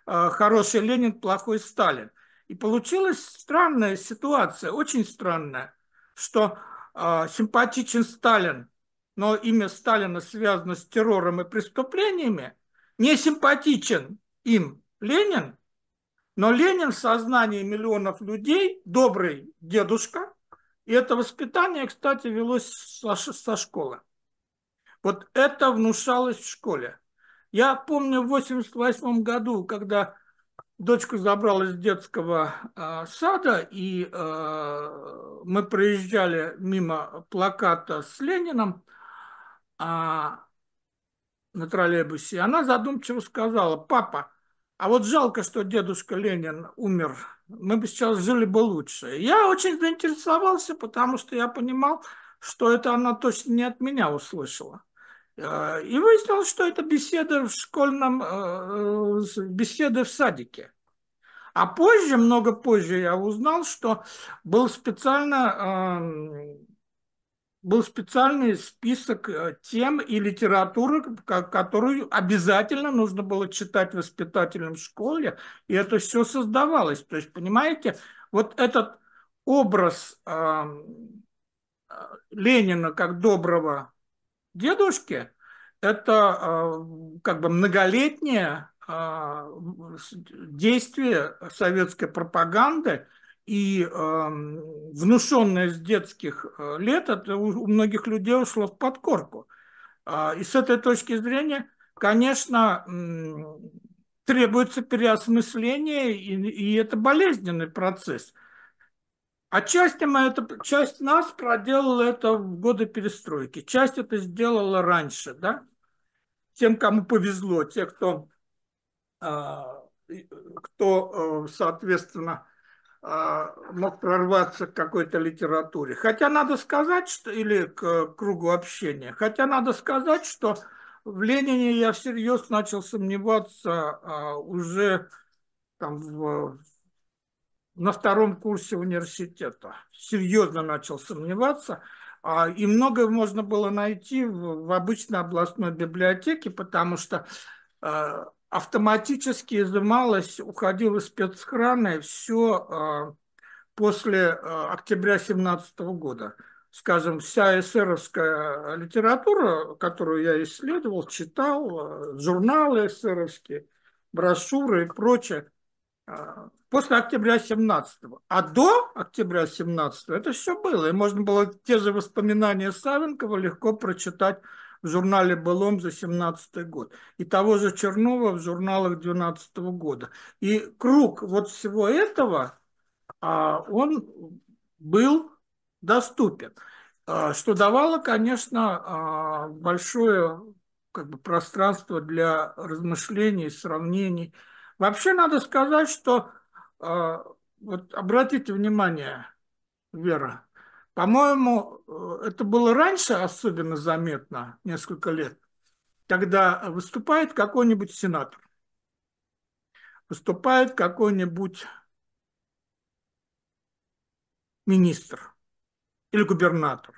э, «хороший Ленин, плохой Сталин». И получилась странная ситуация, очень странная, что э, симпатичен Сталин, но имя Сталина связано с террором и преступлениями, не симпатичен им Ленин, но Ленин в сознании миллионов людей, добрый дедушка – и это воспитание, кстати, велось со, со школы. Вот это внушалось в школе. Я помню в 88 году, когда дочку забрал из детского э, сада, и э, мы проезжали мимо плаката с Лениным э, на троллейбусе, она задумчиво сказала, папа, а вот жалко, что дедушка Ленин умер мы бы сейчас жили бы лучше. Я очень заинтересовался, потому что я понимал, что это она точно не от меня услышала. Э, и выяснилось, что это беседа в школьном, э, беседа в садике. А позже, много позже я узнал, что был специально эм, был специальный список э, тем и литературы, которую обязательно нужно было читать в школе, и это все создавалось. То есть, понимаете, вот этот образ э, Ленина как доброго дедушки, это э, как бы многолетнее э, действие советской пропаганды – и э, внушенное с детских лет, это у, у многих людей ушло в подкорку. Э, и с этой точки зрения, конечно, э, требуется переосмысление, и, и это болезненный процесс. Отчасти мы это, часть нас проделала это в годы перестройки, часть это сделала раньше, да? Тем, кому повезло, те, кто, э, кто э, соответственно, а, мог прорваться к какой-то литературе. Хотя надо сказать, что или к кругу общения. Хотя надо сказать, что в Ленине я всерьез начал сомневаться а, уже там в, на втором курсе университета. Серьезно начал сомневаться. А, и многое можно было найти в, обычной областной библиотеке, потому что а, автоматически изымалось, уходило из спецхраны все после октября 17 года. Скажем, вся эсеровская литература, которую я исследовал, читал, журналы эсеровские, брошюры и прочее, после октября 17 А до октября 17 это все было. И можно было те же воспоминания Савенкова легко прочитать в журнале «Белом» за 17 год. И того же Чернова в журналах 12 года. И круг вот всего этого, а, он был доступен. А, что давало, конечно, а, большое как бы, пространство для размышлений, сравнений. Вообще надо сказать, что вот обратите внимание, Вера, по-моему, э, это было раньше особенно заметно, несколько лет, когда выступает какой-нибудь сенатор, выступает какой-нибудь министр или губернатор,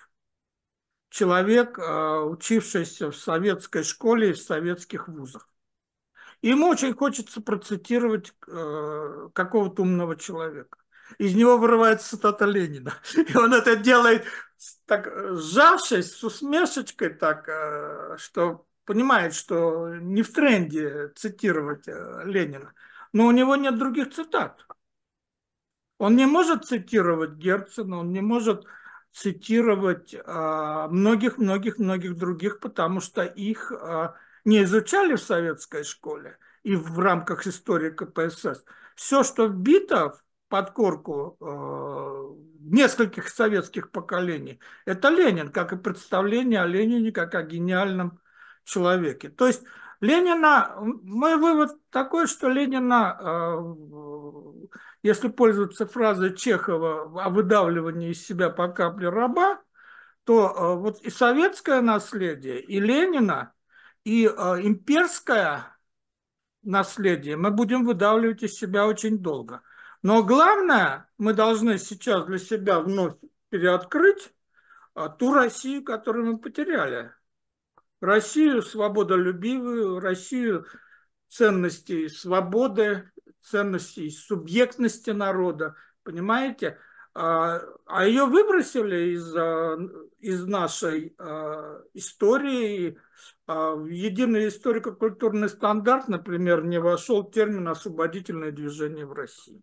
человек, э, учившийся в советской школе и в советских вузах. Ему очень хочется процитировать э, какого-то умного человека. Из него вырывается цитата Ленина. И он это делает, так, сжавшись, с усмешечкой, так, э, что понимает, что не в тренде цитировать э, Ленина. Но у него нет других цитат. Он не может цитировать Герцена, он не может цитировать многих-многих-многих других, потому что их не изучали в советской школе и в рамках истории КПСС, все, что вбито подкорку э, нескольких советских поколений, это Ленин, как и представление о Ленине как о гениальном человеке. То есть Ленина, мой вывод такой, что Ленина, э, если пользоваться фразой Чехова о выдавливании из себя по капле раба, то э, вот и советское наследие, и Ленина – и э, имперское наследие мы будем выдавливать из себя очень долго. Но главное, мы должны сейчас для себя вновь переоткрыть э, ту Россию, которую мы потеряли. Россию свободолюбивую, Россию ценностей свободы, ценностей субъектности народа. Понимаете? А, а ее выбросили из, э, из нашей истории, а в единый историко-культурный стандарт, например, не вошел термин «освободительное движение в России».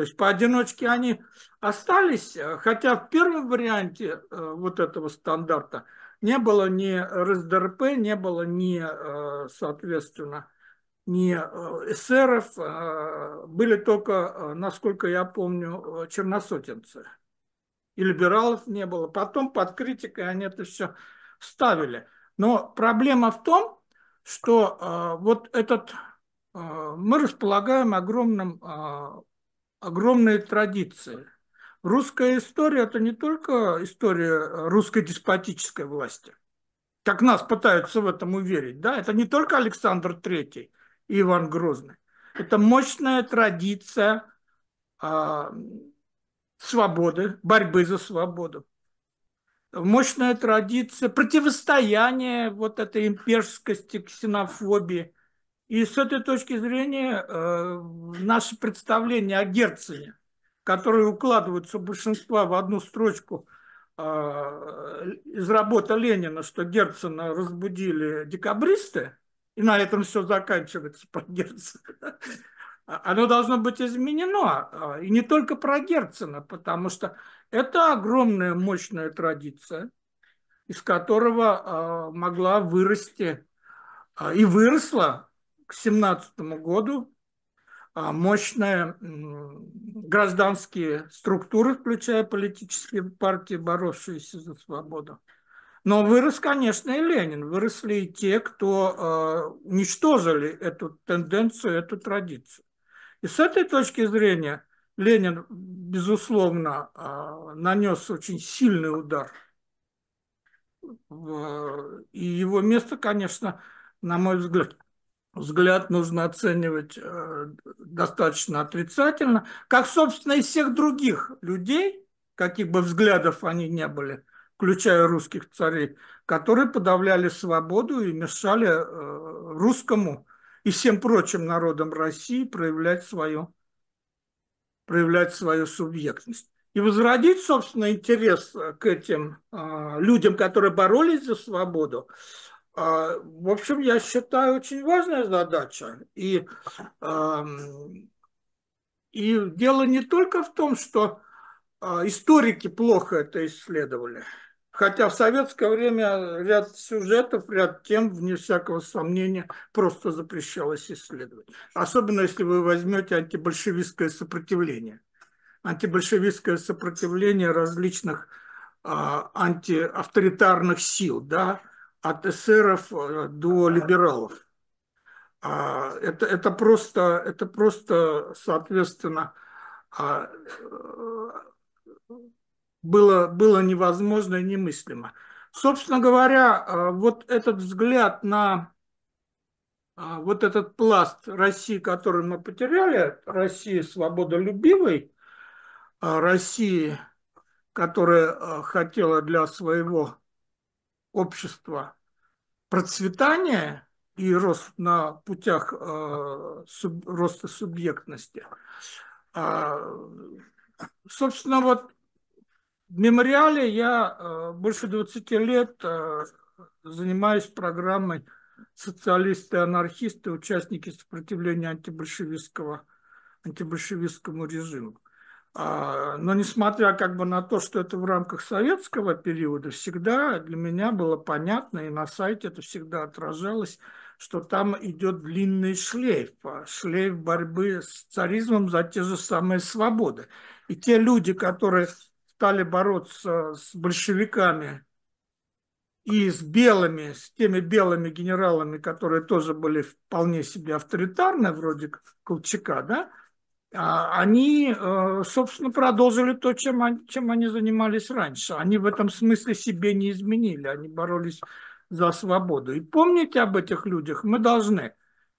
То есть поодиночке они остались, хотя в первом варианте э, вот этого стандарта не было ни РСДРП, не было ни, э, соответственно, ни э, эсеров, были только, насколько я помню, черносотенцы. И либералов не было. Потом под критикой они это все ставили – но проблема в том, что э, вот этот э, мы располагаем огромным, огромной традицией. Русская история – это не только история русской деспотической власти, как нас пытаются в этом уверить. Да? Это не только Александр III и Иван Грозный. Это мощная традиция э, свободы, борьбы за свободу мощная традиция противостояния вот этой имперскости, ксенофобии. И с этой точки зрения э, наши представления о Герцене, которые укладываются большинства в одну строчку э, из работы Ленина, что Герцена разбудили декабристы, и на этом все заканчивается по Герцену, оно должно быть изменено. А, и не только про Герцена, потому что это огромная мощная традиция, из которого а, могла вырасти а, и выросла к 17 году мощные гражданские структуры, включая политические партии, боровшиеся за свободу. Но вырос, конечно, и Ленин. Выросли и те, кто уничтожили эту тенденцию, эту традицию. И с этой точки зрения Ленин, безусловно, а, нанес очень сильный удар. И его место, конечно, на мой взгляд, взгляд нужно оценивать э, достаточно отрицательно, как, собственно, и всех других людей, каких бы взглядов они не были, включая русских царей, которые подавляли свободу и мешали э, русскому и всем прочим народам России проявлять свою, проявлять свою субъектность. И возродить, собственно, интерес к этим э, людям, которые боролись за свободу, э, в общем, я считаю, очень важная задача. И, и дело не только в том, что э, историки плохо это исследовали. Хотя в советское время ряд сюжетов, ряд тем, вне всякого сомнения, просто запрещалось исследовать. Особенно если вы возьмете антибольшевистское сопротивление. Антибольшевистское сопротивление различных а, антиавторитарных сил, да, от эсеров э, до либералов. А, это, это, просто, это просто, соответственно, а, было, было невозможно и немыслимо. Собственно говоря, э, вот этот взгляд на э, вот этот пласт России, который мы потеряли, России свободолюбивой, э, России, которая хотела для своего общества процветания и рост на путях роста субъектности. Собственно, вот в мемориале я э, больше 20 лет э, занимаюсь программой социалисты и анархисты, участники сопротивления антибольшевистского, антибольшевистскому режиму. А, но несмотря как бы на то, что это в рамках советского периода, всегда для меня было понятно, и на сайте это всегда отражалось, что там идет длинный шлейф, а шлейф борьбы с царизмом за те же самые свободы. И те люди, которые стали бороться с большевиками и с белыми, с теми белыми генералами, которые тоже были вполне себе авторитарны, вроде Колчака, да, они, э, собственно, продолжили то, чем они, чем они занимались раньше. Они в этом смысле себе не изменили, они боролись за свободу. И помнить об этих людях мы должны.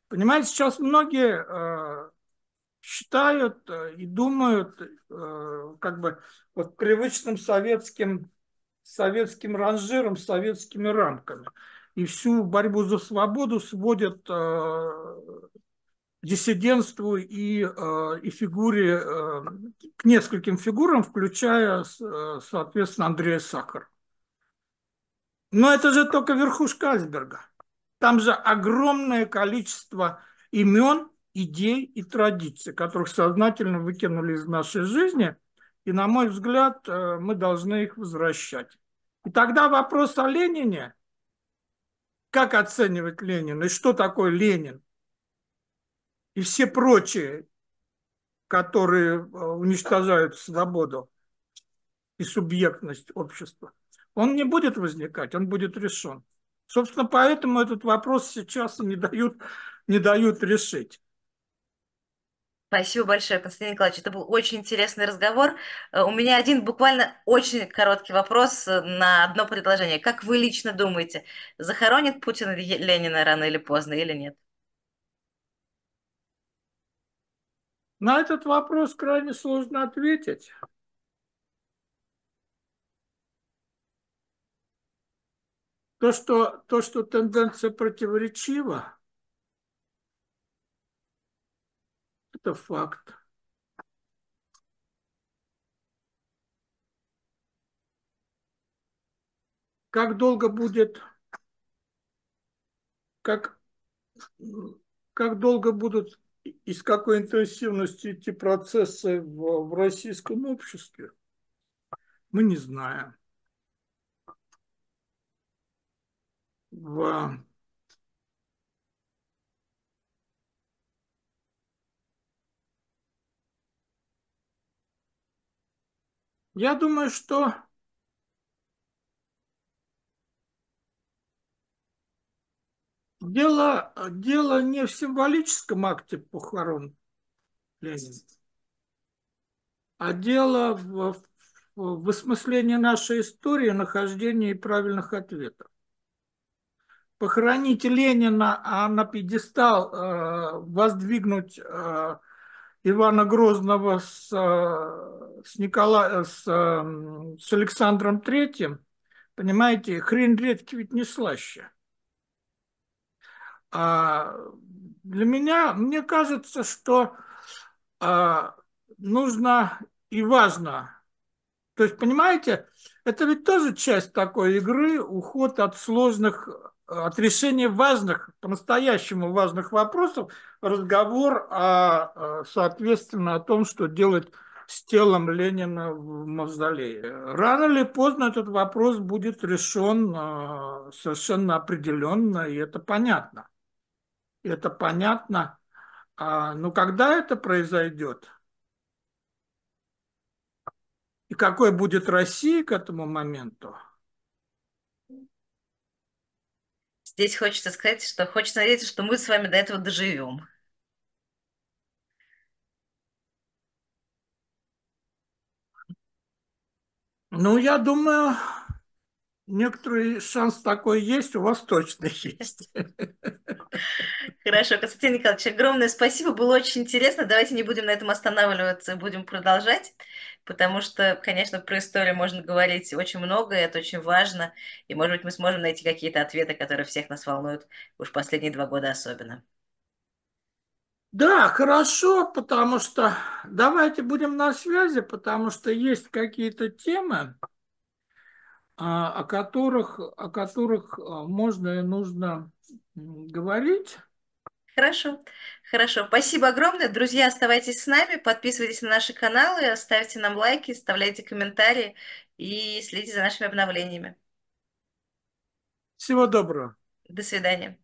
Понимаете, сейчас многие э, считают э, и думают как бы вот привычным советским, советским ранжиром, советскими рамками. И всю борьбу за свободу сводят диссидентству и, и фигуре, к нескольким фигурам, включая, соответственно, Андрея Сахар. Но это же только верхушка айсберга. Там же огромное количество имен, идей и традиций, которых сознательно выкинули из нашей жизни, и, на мой взгляд, э, мы должны их возвращать. И тогда вопрос о Ленине, как оценивать Ленина, и что такое Ленин, и все прочие, которые э, уничтожают свободу и субъектность общества, он не будет возникать, он будет решен. Собственно, поэтому этот вопрос сейчас не дают, не дают решить. Спасибо большое, Константин Николаевич. Это был очень интересный разговор. Э, у меня один буквально очень короткий вопрос э, на одно предложение. Как вы лично думаете, захоронит Путин Ленина рано или поздно или нет? На этот вопрос крайне сложно ответить. То, что, то, что тенденция противоречива, Это факт. Как долго будет, как, как долго будут и с какой интенсивностью идти процессы в, в российском обществе, мы не знаем. В Я думаю, что дело, дело не в символическом акте похорон Ленина, а дело в, в осмыслении нашей истории, нахождении правильных ответов. Похоронить Ленина, а на пьедестал э, воздвигнуть э, Ивана Грозного с, э, с, Никола... с, э, с Александром Третьим, понимаете, хрень редьки ведь не слаще. А для меня, мне кажется, что э, нужно и важно. То есть, понимаете, это ведь тоже часть такой игры, уход от сложных, от решения важных, по-настоящему важных вопросов, разговор, о, соответственно, о том, что делать с телом Ленина в мавзолее. Рано или поздно этот вопрос будет решен э, совершенно определенно, и это понятно. Это понятно. А, но когда это произойдет? И какой будет Россия к этому моменту? Здесь хочется сказать, что хочется надеяться, что мы с вами до этого доживем. Ну, я думаю, некоторый шанс такой есть, у вас точно есть. Хорошо, Константин Николаевич, огромное спасибо, было очень интересно. Давайте не будем на этом останавливаться, будем продолжать, потому что, конечно, про историю можно говорить очень много, и это очень важно, и, может быть, мы сможем найти какие-то ответы, которые всех нас волнуют, уж последние два года особенно. Да, хорошо, потому что давайте будем на связи, потому что есть какие-то темы, о которых, о которых а, можно и нужно говорить. Хорошо, хорошо. Спасибо огромное. Друзья, оставайтесь с нами, подписывайтесь на наши каналы, ставьте нам лайки, оставляйте комментарии и следите за нашими обновлениями. Всего доброго. До свидания.